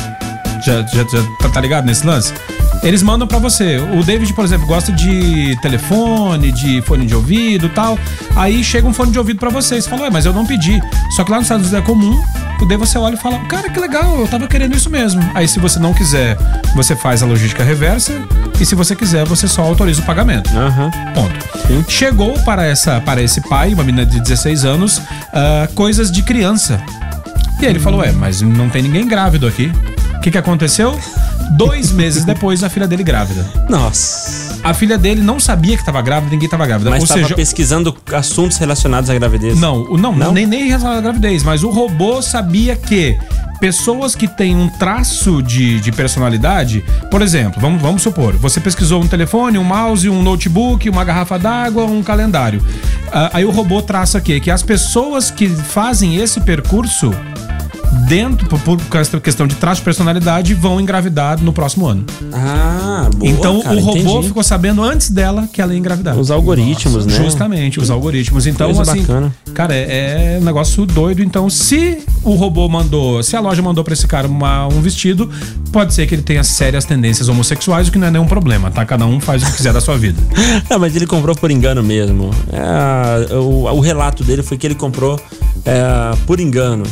Já, já, já tá, tá ligado nesse lance? Eles mandam pra você. O David, por exemplo, gosta de telefone, de fone de ouvido e tal. Aí chega um fone de ouvido pra você. Você fala, ué, mas eu não pedi. Só que lá nos Estados Unidos é comum. Daí você olha e fala, cara, que legal, eu tava querendo isso mesmo. Aí se você não quiser, você faz a logística reversa. E se você quiser, você só autoriza o pagamento. Aham. Ponto. Chegou para, essa, para esse pai, uma menina de 16 anos, ah, coisas de criança. E aí ele falou: É, mas não tem ninguém grávido aqui. O que, que aconteceu? Dois meses depois, a filha dele grávida. Nossa. A filha dele não sabia que estava grávida, ninguém estava grávida. Mas Ou estava seja, pesquisando assuntos relacionados à gravidez. não, não, Não? nem nem relacionado à gravidez, mas o robô sabia que pessoas que têm um traço de, de personalidade, por exemplo, vamos, vamos supor, você pesquisou um telefone, um mouse, um notebook, uma garrafa d'água, um calendário. Ah, aí o robô traça aqui que as pessoas que fazem esse percurso dentro, por, questão de traço de personalidade, vão engravidar no próximo ano. Ah, boa, então cara, o robô entendi. ficou sabendo antes dela que ela ia engravidar. Os algoritmos, né? Justamente, os algoritmos. Então, Coisa assim, bacana. cara, é, é um negócio doido. Então, se o robô mandou, se a loja mandou pra esse cara uma- um vestido, pode ser que ele tenha sérias tendências homossexuais, o que não é nenhum problema, tá? Cada um faz o que quiser da sua vida. Não, mas ele comprou por engano mesmo. É, o, o relato dele foi que ele comprou é, por engano.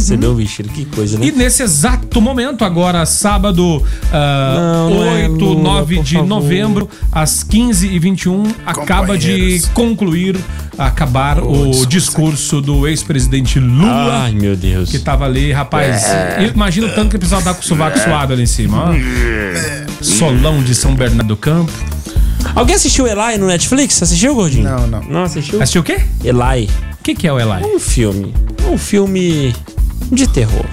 Recebeu o vestido. Que coisa, né? E nesse exato momento, agora, sábado, ah, Não, não é 8, Lula, 9 por de favor. novembro, às 15h21, acaba de concluir, acabar o discurso. discurso do ex-presidente Lula. Ai, meu Deus. Que tava ali, rapaz. Imagina o tanto que o pessoal tá com o sovaco suado ali em cima, ó. Solão de São Bernardo do Campo. Alguém assistiu Eli no Netflix? Assistiu, Gordinho? Não, não. Não assistiu? Assistiu o quê? Eli. O que, que é o Eli? Um filme. Um filme de terror.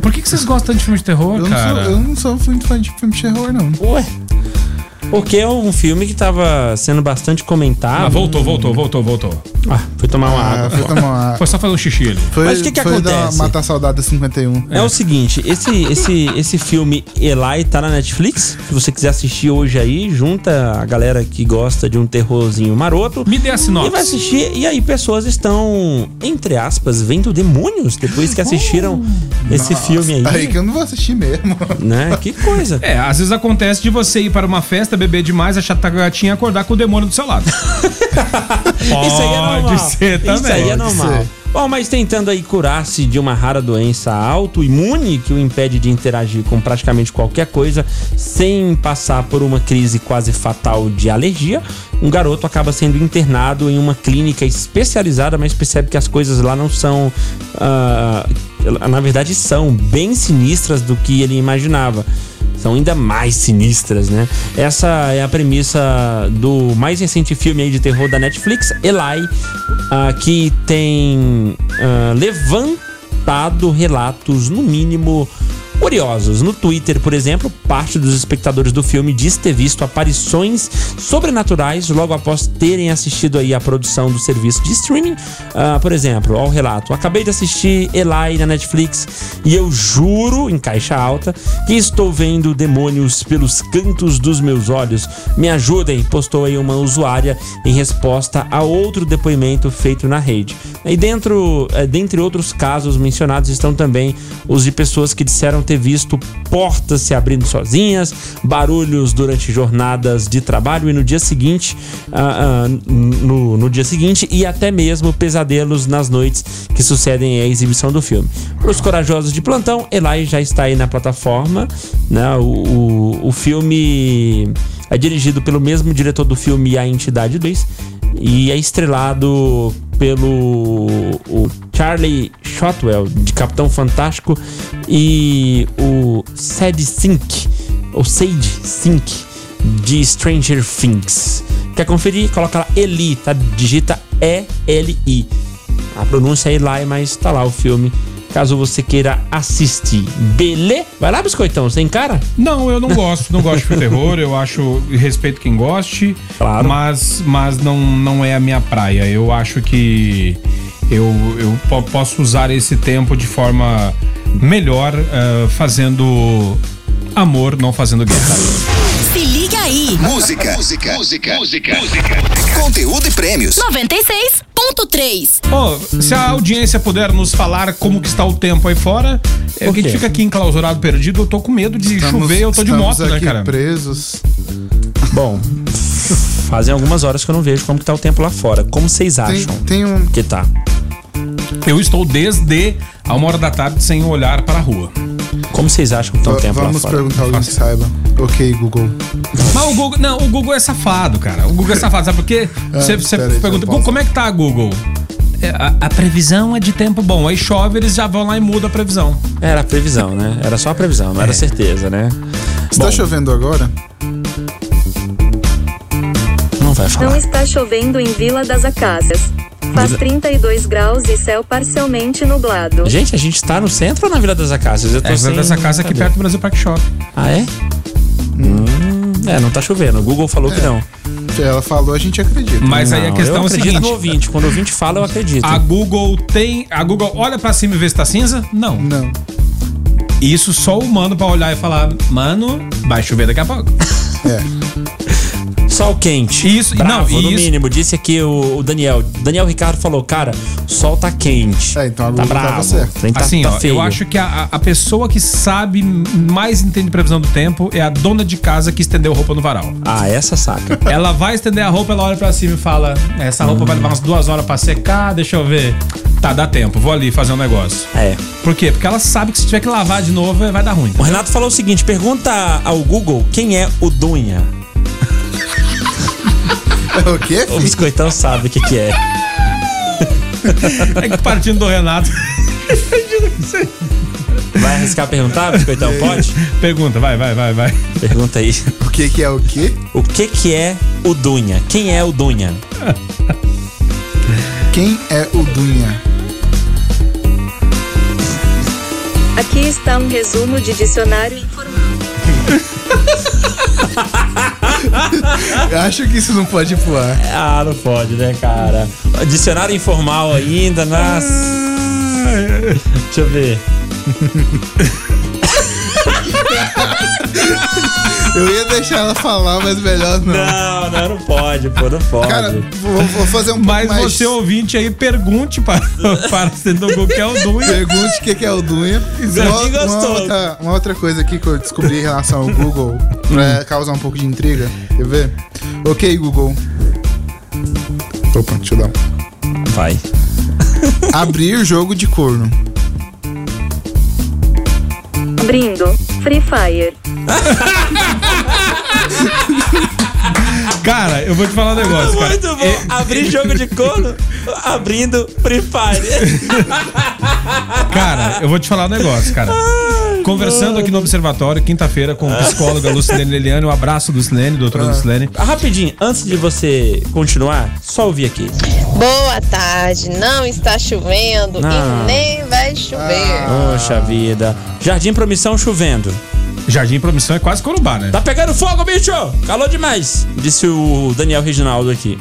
Por que, que vocês gostam de filme de terror, Eu não, cara? sou, eu não sou muito fã de filme de terror, não. Ué? Porque é um filme que tava sendo bastante comentado. Ah, voltou, voltou, voltou, voltou. Ah, foi tomar uma Ah, água. foi tomar uma... Foi só fazer um xixi ali. Foi, Mas o que que dar- acontece? matar a saudade da 51. É o seguinte, esse, esse, esse filme Eli tá na Netflix. Se você quiser assistir hoje aí, junta a galera que gosta de um terrorzinho maroto. Me dê a E vai sinopse. assistir, e aí pessoas estão, entre aspas, vendo demônios depois que assistiram esse filme aí. Aí que eu não vou assistir mesmo. Né? Que coisa. É, às vezes acontece de você ir para uma festa, beber demais, achar que tá gatinha e acordar com o demônio do seu lado. Isso aí é normal. Pode ser também. Isso aí é normal. Bom, mas tentando aí curar-se de uma rara doença autoimune que o impede de interagir com praticamente qualquer coisa sem passar por uma crise quase fatal de alergia, um garoto acaba sendo internado em uma clínica especializada, mas percebe que as coisas lá não são. ah, na verdade, são bem sinistras do que ele imaginava são ainda mais sinistras, né? Essa é a premissa do mais recente filme aí de terror da Netflix, Eli, ah, que tem ah, levantado relatos, no mínimo, curiosos. No Twitter, por exemplo, parte dos espectadores do filme diz ter visto aparições sobrenaturais logo após terem assistido aí a produção do serviço de streaming. Ah, por exemplo, ó o relato. Acabei de assistir Eli na Netflix e eu juro, em caixa alta, que estou vendo demônios pelos cantos dos meus olhos. Me ajudem, postou aí uma usuária em resposta a outro depoimento feito na rede. E dentro, eh, dentre outros casos mencionados estão também os de pessoas que disseram ter visto portas se abrindo sozinhas, barulhos durante jornadas de trabalho e no dia seguinte, ah, ah, no, no dia seguinte e até mesmo pesadelos nas noites que sucedem à exibição do filme. Para os corajosos de plantão, Eli já está aí na plataforma, né? O, o, o filme é dirigido pelo mesmo diretor do filme A Entidade 2 e é estrelado pelo o Charlie Shotwell de Capitão Fantástico e o Sad Sink ou Sage Sink de Stranger Things. Quer conferir? Coloca lá Eli, tá? Digita E-L-I. A pronúncia é Eli, mas tá lá o filme. Caso você queira assistir. Belê? Vai lá, biscoitão, você encara? Não, eu não gosto, não gosto de terror, eu acho, respeito quem goste, Claro. mas, mas não, não é a minha praia. Eu acho que eu, eu po- posso usar esse tempo de forma melhor, eh, fazendo amor, não fazendo guerra. Se liga aí. Música. Música. Música. Música. Conteúdo e prêmios. 96.3. Ó, se a audiência puder nos falar como que está o tempo aí fora, é que a gente fica aqui enclausurado, perdido, eu tô com medo de chover, eu tô de estamos moto, né, aqui cara? presos. Bom, fazem algumas horas que eu não vejo como que tá o tempo lá fora. Como vocês Tem, acham tem um. que tá? Eu estou desde a uma hora da tarde sem olhar para a rua. Como vocês acham que tá o va- tempo lá Vamos fora? perguntar alguém que saiba. Ok, Google. Mas o Google, não, o Google é safado, cara. O Google é safado, sabe por quê? Você você pergunta, eu posso- como é que tá a Google? É, a, a previsão é de tempo bom. Aí chove, eles já vão lá e mudam a previsão. Era a previsão, né? Era só a previsão, não era certeza, né? Está Bom, chovendo agora? não vai Não falar. está chovendo em Vila das Acácias. Faz Vila- 32 graus e céu parcialmente nublado. Gente, a gente tá no centro ou na Vila das Acácias? Eu tô É, sem... dessa casa aqui perto do Brasil Park Shop. Ah, é? Hum, é, não tá chovendo. O Google falou que não. Ela falou, a gente acredita. Mas aí a Não, questão eu é o seguinte: no ouvinte. Quando o ouvinte fala, eu acredito. a Google tem. A Google olha pra cima e vê se tá cinza? Não. Não. Isso só o mano pra olhar e falar, mano, vai chover daqui a pouco. É. Sol quente. Isso- Bravo, não, no isso- mínimo. Disse aqui o, o Daniel. Daniel Ricardo falou, cara, o sol tá quente. É, então a tá bravo. Tá, assim, tá ó, feio. eu acho que a, a pessoa que sabe mais entende previsão do tempo é a dona de casa que estendeu roupa no varal. Ah, essa saca. Ela vai estender a roupa, ela olha pra cima e fala: Essa roupa vai levar umas duas horas pra secar, deixa eu ver. Tá, dá tempo, vou ali fazer um negócio. É. Por quê? Porque ela sabe que se tiver que lavar de novo, vai dar ruim. O Renato falou o seguinte: pergunta ao Google quem é o Dunha. o quê? O filho? biscoitão sabe o que, que é. É que partindo do Renato. Vai arriscar perguntar, biscoitão? Pode? Pergunta, vai, vai, vai, vai. Pergunta aí. O que que é o quê? O que, que é o Dunha? Quem é o Dunha? Quem é o Dunha? Aqui está um resumo de dicionário informal. acho que isso não pode ir pro ar. Ah, não pode, né, cara? Dicionário informal ainda, nossa. Deixa eu ver. Eu ia deixar ela falar, mas melhor não. Não, não, não pode, pô, não pode. Cara, vou, vou fazer um pouco Mas mais... você ouvinte aí, pergunte para, para o que é o Dunha. Pergunte o que é o Dunha. Uma, uma, outra, uma outra coisa aqui que eu descobri em relação ao Google, pra causar um pouco de intriga. Quer ver? Ok, Google. Opa, deixa eu dar. um- Vai. Abrir jogo de corno. Abrindo. Free Fire. Cara, eu vou te falar um negócio, cara. Muito bom. Abrir jogo de corno, abrindo Free Fire. Cara, eu vou te falar um negócio, cara. Conversando aqui no Observatório, quinta-feira, com a psicóloga Lucilene Leliane. Um abraço, Lucilene, doutora Lucilene. Ah, Rapidinho, antes de você continuar, só ouvir aqui. Boa tarde, não está chovendo Ah. e nem vai chover. Poxa vida. Jardim Promissão chovendo. Jardim Promissão é quase Corumbá, né? Tá pegando fogo, bicho! Calor demais! Disse o Daniel Reginaldo aqui.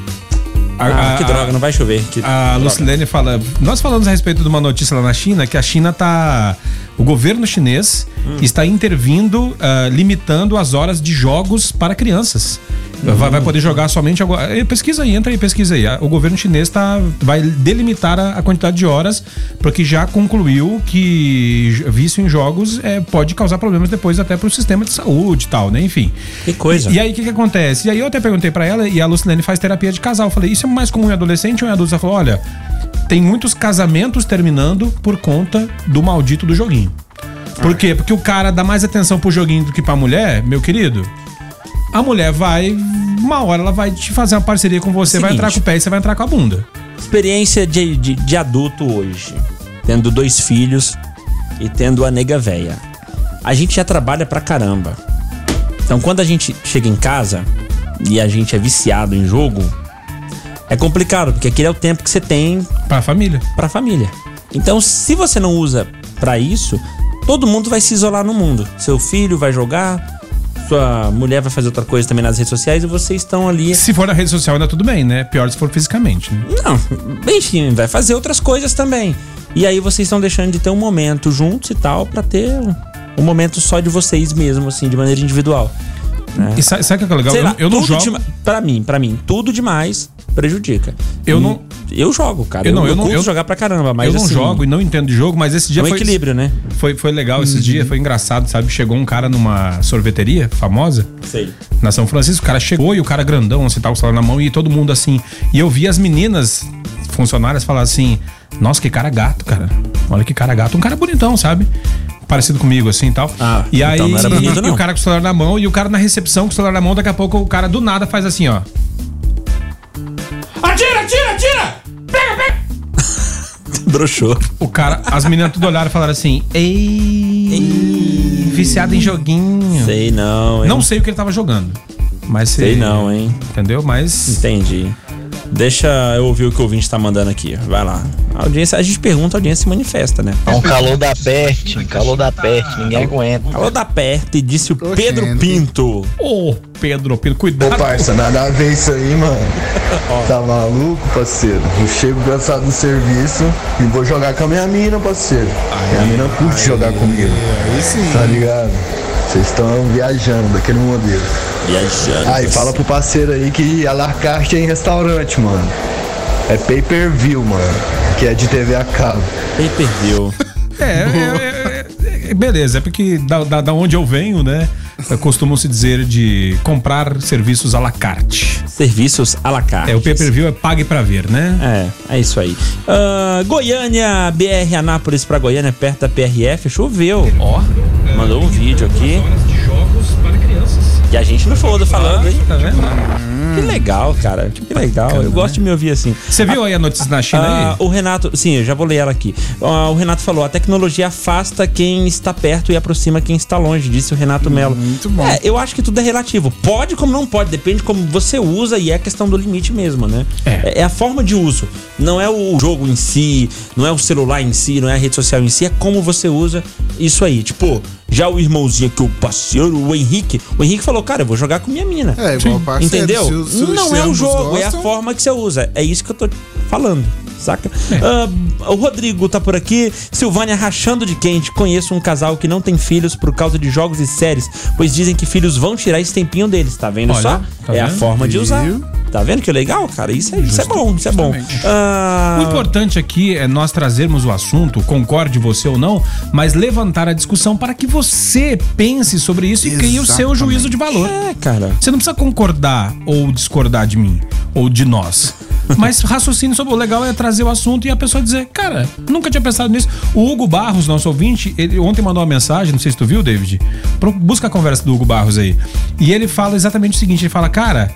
Ah, A- que a- droga, não vai chover. Que A droga. Lucilene fala. Nós falamos a respeito de uma notícia lá na China que a China tá. O governo chinês Hum. está intervindo, ah, limitando as horas de jogos para crianças. Hum. Vai, vai poder jogar somente agora. Eh, Pesquisa aí, entra aí, pesquisa aí. Ah, O governo chinês tá, vai delimitar a, a quantidade de horas, porque já concluiu que vício em jogos eh, pode causar problemas depois até para o sistema de saúde e tal, né? Enfim. Que coisa. E aí o que, que acontece? E aí eu até perguntei pra ela, e a Lucilene faz terapia de casal. Eu falei, isso é mais comum em adolescente ou em adulto? Ela falou, olha, tem muitos casamentos terminando por conta do maldito do joguinho. Por quê? Porque o cara dá mais atenção pro joguinho do que pra mulher, meu querido. A mulher vai, uma hora ela vai te fazer uma parceria com você, vai Seguinte. entrar com o pé e você vai entrar com a bunda. Experiência de, de, de adulto hoje. Tendo dois filhos e tendo a nega véia. A gente já trabalha pra caramba. Então quando a gente chega em casa e a gente é viciado em jogo, é complicado, porque aquele é o tempo que você tem Pra família. pra família. Então, se você não usa pra isso, todo mundo vai se isolar no mundo. Seu filho vai jogar, sua mulher vai fazer outra coisa também nas redes sociais e vocês estão ali. Se for na rede social ainda tudo bem, né? Pior se for fisicamente, né? Não, enfim, vai fazer outras coisas também. E aí vocês estão deixando de ter um momento juntos e tal pra ter um, um momento só de vocês mesmo, assim, de maneira individual. Né? E sabe, sabe o que é legal? Sei Eu, lá, eu não jogo. dema- pra mim, para mim, tudo demais prejudica. Eu E não- Eu jogo, cara. Eu Eu, não- não, eu não- eu- jogar pra caramba, mas eu não assim, jogo e não entendo de jogo, mas esse dia é um foi. equilíbrio, né? Foi, foi legal esses dias, foi engraçado, sabe? Chegou um cara numa sorveteria famosa Sei. na São Francisco, o cara chegou e o cara grandão, assim, tava com o celular na mão e todo mundo assim. E eu vi as meninas funcionárias falar assim: Nossa, que cara gato, cara. Olha que cara gato. Um cara bonitão, sabe? Parecido comigo, assim e tal. Ah, e aí, então não era bonito, e não. o cara com o celular na mão e o cara na recepção com o celular na mão, daqui a pouco o cara do nada faz assim, ó. Atira, atira, atira! Pega, pega! Broxou. O cara, as meninas tudo olharam e falaram assim: Ei, viciado em joguinho. Sei não, hein? Não sei o que ele tava jogando. Mas Sei não, hein? Entendeu? Mas. Entendi. Deixa eu ouvir o que o ouvinte tá mandando aqui. Vai lá. A audiência, a gente pergunta, a audiência se manifesta, né? É um calor da peste, um calor da peste, ninguém aguenta. Calor da perto e disse o Pedro Pinto. Ô, Pedro Pinto, Ô, cuidado. parça, nada a ver isso aí, mano. Tá maluco, parceiro? Eu chego cansado do serviço e vou jogar com a minha mina, parceiro. minha mina curte jogar comigo. Aí sim. Tá ligado? Vocês estão viajando daquele modelo. Viajando. Aí, fala pro parceiro aí que a la carte é em restaurante, mano. É pay per view, mano. Que é de TV a cabo. Pay per view. É, é, é, é, beleza, é porque da, da, da onde eu venho, né? Costumam se dizer de comprar serviços à la carte. Serviços à la carte. É, o pay per view é pague pra ver, né? É, é isso aí. Ah, Goiânia, BR Anápolis pra Goiânia, perto da PRF, choveu. Ó. Mandou um vídeo aqui. E a gente não falou do falando, hein? Tá vendo? Que legal, cara. Que legal. Eu gosto de me ouvir assim. Você viu aí a notícia na China Ah, aí? o Renato, sim, eu já vou ler ela aqui. Ah, o Renato falou: a tecnologia afasta quem está perto e aproxima quem está longe, disse o Renato Melo. Muito bom. É, eu acho que tudo é relativo. Pode como não pode, depende como você usa e é questão do limite mesmo, né? É. É, a forma de uso. Não é o jogo em si, não é o celular em si, não é a rede social em si, é como você usa isso aí. Tipo, Já o irmãozinho aqui, o parceiro, o Henrique, o Henrique falou, cara, eu vou jogar com minha mina. É, igual parceiro, Entendeu? Os Não é o ambos jogo, é a gostam. forma que você usa. É isso que eu tô falando. Saca? É. Ah, o Rodrigo tá por aqui. Silvânia rachando de quente. Conheço um casal que não tem filhos por causa de jogos e séries, pois dizem que filhos vão tirar esse tempinho deles. Tá vendo Olha, só? tá é a vendo? forma de usar. Tá vendo que legal, cara? Isso é, isso é bom, isso é bom. Ah, O importante aqui é nós trazermos o assunto, concorde você ou não, mas levantar a discussão para que você pense sobre isso e crie o seu Exatamente. juízo de valor. É, cara. Você não precisa concordar ou discordar de mim ou de nós. Mas raciocínio sobre o legal é trazer o assunto e a pessoa dizer, cara, nunca tinha pensado nisso. O Hugo Barros, nosso ouvinte, ele ontem mandou uma mensagem, não sei se tu viu, David. Busca a conversa do Hugo Barros aí. E ele fala exatamente o seguinte: ele fala, cara,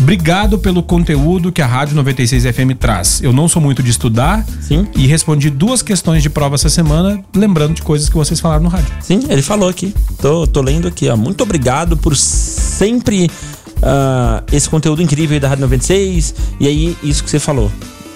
obrigado pelo conteúdo que a Rádio 96 FM traz. Eu não sou muito de estudar Sim. e respondi duas questões de prova essa semana, lembrando de coisas que vocês falaram no rádio. Sim, ele falou aqui. Tô, tô lendo aqui, ó. Muito obrigado por sempre ah, esse conteúdo incrível aí da Rádio 96. E aí, isso que você falou.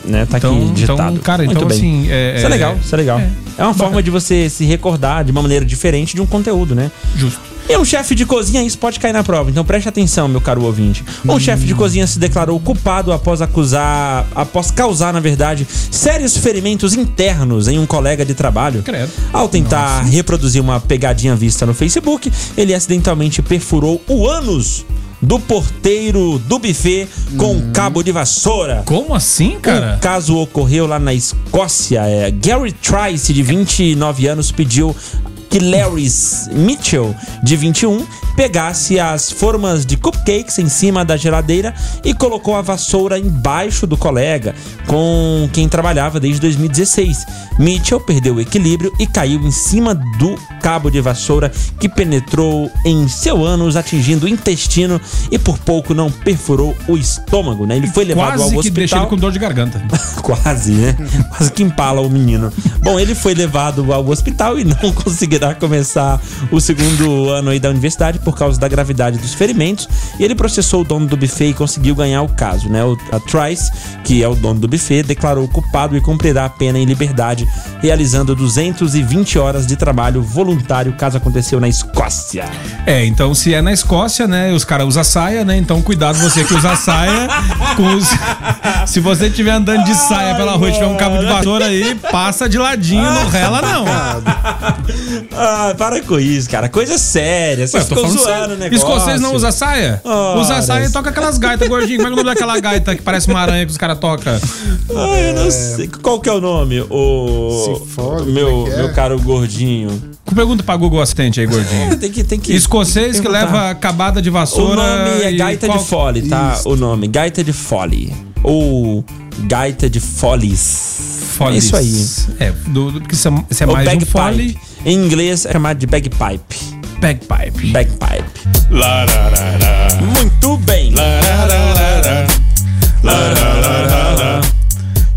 Né? Tá Então- aqui digitado. então, cara, Muito então, bem. assim, é- isso é é- legal, isso é legal. é. É, uma forma de você se recordar de uma maneira diferente de um conteúdo, né? Justo. E um chefe de cozinha, isso pode cair na prova. Então preste atenção, meu caro ouvinte. Um chefe de cozinha se declarou culpado após acusar, após causar, na verdade, sérios ferimentos internos em um colega de trabalho. Credo. Ao tentar reproduzir uma pegadinha vista no Facebook, ele acidentalmente perfurou o ânus do porteiro do buffet com um cabo de vassoura. Como assim, cara? O caso ocorreu lá na Escócia. É, Gary Trice, de 29 anos, pediu que Larry Mitchell, de 21, pegasse as formas de cupcakes em cima da geladeira e colocou a vassoura embaixo do colega, com quem trabalhava desde 2016. Mitchell perdeu o equilíbrio e caiu em cima do cabo de vassoura que penetrou em seu ânus, atingindo o intestino e por pouco não perfurou o estômago, né? Ele foi levado ao Quase que hospital. deixa ele com dor de garganta. Quase, né? Quase que empala o menino. Bom, ele foi levado ao hospital e não conseguirá começar o segundo ano aí da universidade por causa da gravidade dos ferimentos. E ele processou o dono do buffet e conseguiu ganhar o caso, né? O, a Trice, que é o dono do buffet, declarou culpado e cumprirá a pena em liberdade, realizando 220 horas de trabalho voluntário, caso aconteceu na Escócia. É, então se é na Escócia, né, os caras usam saia, né? Então cuidado você que usa saia com os... Se você estiver andando de saia pela rua e tiver um cabo de vassoura aí, passa de ladinho, não rela não. Ah, para com isso, cara. Coisa séria. Você Ué, eu tô ficou falando zoando o negócio. Escocês não usa saia? Ora. Usa saia e toca aquelas gaitas gordinhas. Como é que é o nome daquela gaita que parece uma aranha que os caras tocam? Ah, eu não sei. Qual que é o nome? O. Cifole, meu, é que é? meu caro gordinho. Pergunta pra Google Assistente aí, gordinho. Tem que, tem que. Escocês que perguntar. leva acabada de O vassoura. nome é Gaita qual- de Fole, tá? O nome. Gaita de Fole. Ou Gaita de Foles. Foles. É isso aí. É, do, do- porque isso é, isso é mais um fole. Em inglês é chamado de bagpipe. Bagpipe. Bagpipe. Muito bem.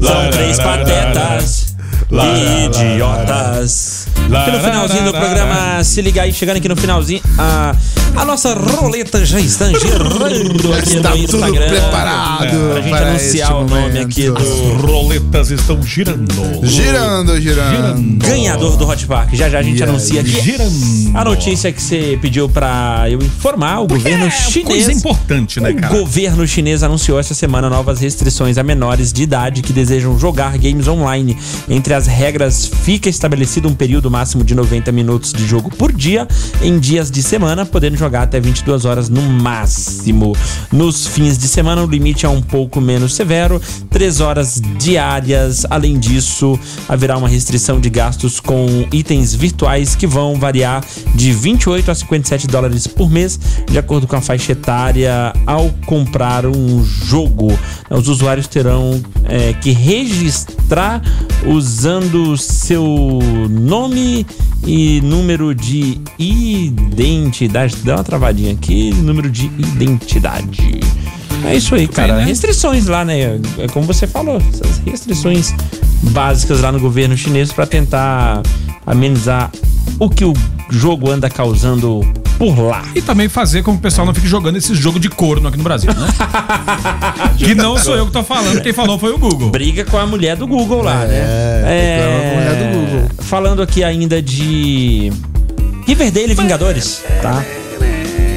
São três patetas idiotas. Aqui no finalzinho do programa, se liga aí, chegando aqui no finalzinho, a, a nossa roleta já está girando aqui Está no tudo Instagram. preparado pra gente para anunciar o nome momento. aqui do roletas estão girando. Girando, girando. ganhador do Hot Park. Já já a gente E anuncia aqui Girando. a notícia que você pediu pra eu informar. O governo É chinês. coisa importante, né, O cara? governo chinês anunciou essa semana novas restrições a menores de idade que desejam jogar games online. Entre as regras, fica estabelecido um período máximo de 90 minutos de jogo por dia, em dias de semana, podendo jogar até 22 horas no máximo. Nos fins de semana, o limite é um pouco menos severo, 3 horas diárias. Além disso, haverá uma restrição de gastos com itens virtuais que vão variar de 28 a 57 dólares por mês, de acordo com a faixa etária, ao comprar um jogo. Os usuários terão é, que registrar usando seu nome e número de identidade. Dá uma travadinha aqui, número de identidade. É isso aí, cara. né? Restrições lá, né? É como você falou, essas restrições básicas lá no governo chinês para tentar amenizar o que o jogo anda causando por lá. E também fazer com que o pessoal não fique jogando esse jogo de corno aqui no Brasil, né? que não sou eu que tô falando, quem falou foi o Google. Briga com a mulher do Google lá, né? reclama com a mulher do Google. Falando aqui ainda de Riverdale e Vingadores, tá?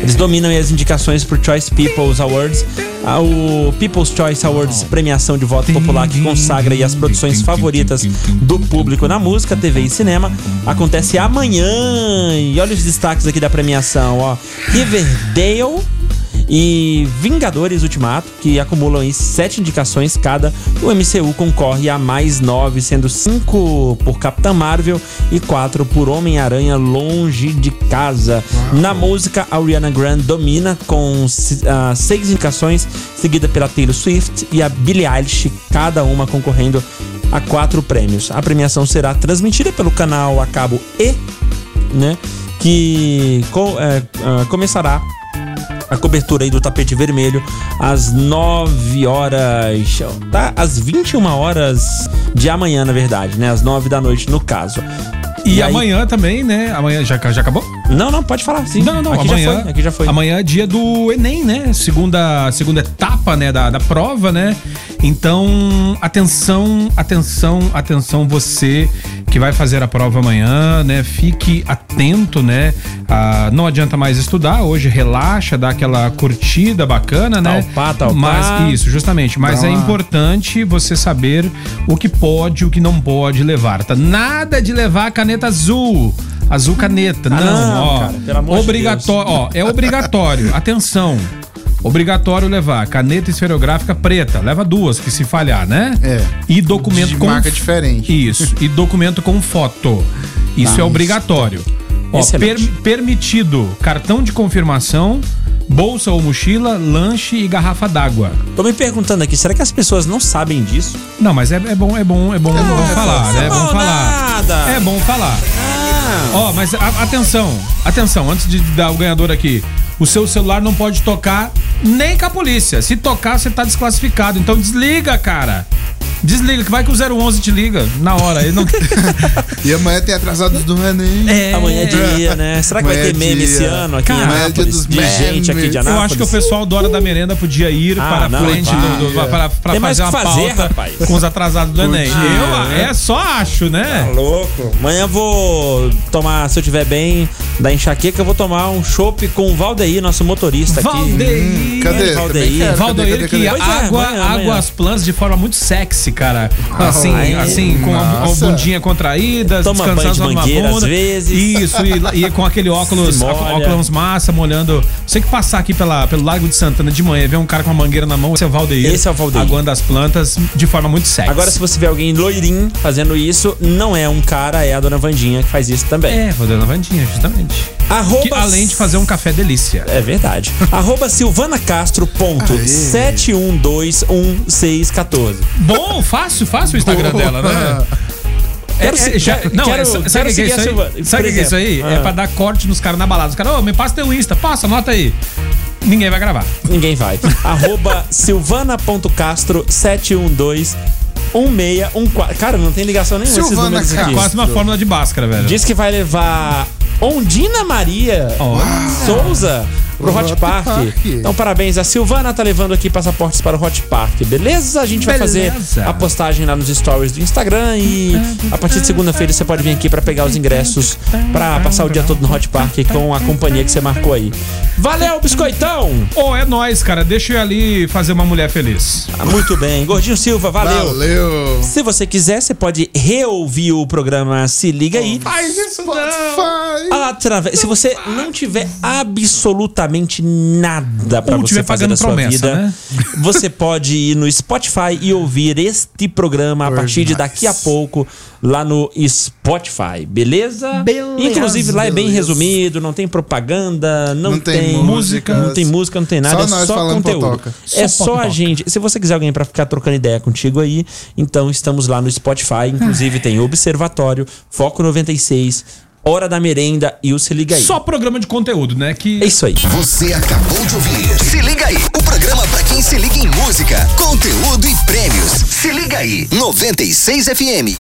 Eles dominam aí as indicações pro Choice People's Awards. Ah, O People's Choice Awards, premiação de voto popular que consagra as produções favoritas do público na música, TV e cinema, acontece amanhã. E olha os destaques aqui da premiação, ó. Riverdale e Vingadores Ultimato, que acumulam aí sete indicações cada. O MCU concorre a mais nove, sendo cinco por Capitã Marvel e quatro por Homem-Aranha Longe de Casa. Na música, a Ariana Grande domina com ah, seis indicações, seguida pela Taylor Swift e a Billie Eilish, cada uma concorrendo a quatro prêmios. A premiação será transmitida pelo canal a cabo E, né? Que co- é, ah, começará a cobertura aí do tapete vermelho às 9 horas, tá? Às 21 horas de amanhã, na verdade, né? Às 9 da noite, no caso. E, aí- amanhã também, né? Amanhã já, já acabou? Não, não, pode falar, sim. Não, não, aqui amanhã. já foi, aqui já foi. Amanhã é dia do Enem, né? Segunda, segunda etapa, né, da, da prova, né? Então, atenção, atenção, atenção, você que vai fazer a prova amanhã, né? Fique atento, né? Ah, não adianta mais estudar, hoje relaxa, dá aquela curtida bacana, né? Talpá, talpá. Mas isso, justamente. Mas é importante você saber o que pode e o que não pode levar, tá? Nada de levar caneta azul. Azul caneta, Ah, não, não, ó. cara, pelo amor de obrigatório, ó, é obrigatório. Atenção. Obrigatório levar caneta esferográfica preta. Leva duas, que se falhar, né? É. E documento De com. marca diferente. Isso. E documento com foto. Isso é obrigatório. Ó, Excelente. per- permitido cartão de confirmação, bolsa ou mochila, lanche e garrafa d'água. Tô me perguntando aqui, será que as pessoas não sabem disso? Não, mas é, é bom, é bom, é bom, é bom falar, né? É bom bom falar. nada. É bom falar. Ah, Ó, mas a- atenção, atenção, antes de dar o ganhador aqui. O seu celular não pode tocar nem com a polícia. Se tocar, você tá desclassificado. Então desliga, cara. Desliga, que vai que o 011 te liga na hora. Ele não... E amanhã tem atrasados do Enem. É. amanhã é dia, né? Será que vai Amanhã ter é meme dia. esse ano aqui Cara, amanhã é dia Anápolis? dos De gente aqui de memes. Eu Anápolis? acho que o pessoal do Hora da Merenda podia ir Ah, para a não, frente vai. do, do- para, para fazer o uma que fazer, pauta rapaz. com os atrasados do Enem. Eu né? é só acho, né? Tá louco. Amanhã eu vou tomar, se eu tiver bem da enxaqueca, eu vou tomar um chopp com o Valdeir, nosso motorista aqui. Valdeir. Cadê? Valdeir. Cadê, que cadê, cadê? Pois é, água, amanhã, amanhã. água as plantas de forma muito sexy, cara. Assim, Ai, assim com a, a bundinha contraída, Toma banho de descansando numa mangueira às bunda. vezes. Isso, e, e com aquele óculos, óculos massa, molhando. Você que passar aqui pela, pelo Lago de Santana de manhã e ver um cara com uma mangueira na mão, esse é o Valdeir. Esse é o Valdeir. Aguando as plantas de forma muito sexy. Agora, se você vê alguém loirinho fazendo isso, não é um cara, é a dona Vandinha que faz isso também. É, a Vandinha, justamente. Arroba Que, além de fazer um café delícia. É verdade. Arroba Silvana Castro ponto 71211614. Bom, fácil, fácil o Instagram dela, né? Quero É, é, já- não, quero- é, sabe quero o que, é seguir a isso aí? Sabe o que, é isso aí? É pra dar corte nos caras na balada. Os caras, ô, me passa teu Insta, passa, anota aí. Ninguém vai gravar. Ninguém vai. Arroba silvana.castro 712 1614. Cara, não tem ligação nenhuma esses Silvana números aqui. Castro. Quase uma fórmula de Bhaskara, velho. Diz que vai levar Ondina Maria. Souza pro Hot Hot Park. Park. Então, parabéns. A Silvana tá levando aqui passaportes para o Hot Park, beleza? A gente vai fazer Beleza. a postagem lá nos stories do Instagram e a partir de segunda-feira você pode vir aqui para pegar os ingressos para passar o dia todo no Hot Park com a companhia que você marcou aí. Valeu, biscoitão! Ô, é nóis, cara. Deixa eu ir ali fazer uma mulher feliz. Ah, Muito bem. Gordinho Silva, valeu. Valeu. Se você quiser, você pode reouvir o programa Se Liga Aí. Faz isso Spotify. Através, se você não tiver absolutamente nada pra Ou você tiver fazer na sua promessa, vida, né? você pode ir no Spotify e ouvir este programa a partir de daqui a pouco lá no Spotify, beleza? Beleza. Inclusive lá é bem Beleza. resumido, não tem propaganda, não, Não tem tem, música. não tem música, não tem nada, Só é só conteúdo. potoca. É Só só a gente. Se você quiser alguém pra ficar trocando ideia contigo aí, então estamos lá no Spotify, inclusive tem Observatório, Foco 96, Hora da Merenda e o Se Liga Aí. Só programa de conteúdo, né? Que É isso aí. Você acabou de ouvir. Se liga aí, o programa pra quem se liga em música, conteúdo e prêmios. Se liga aí, 96 FM.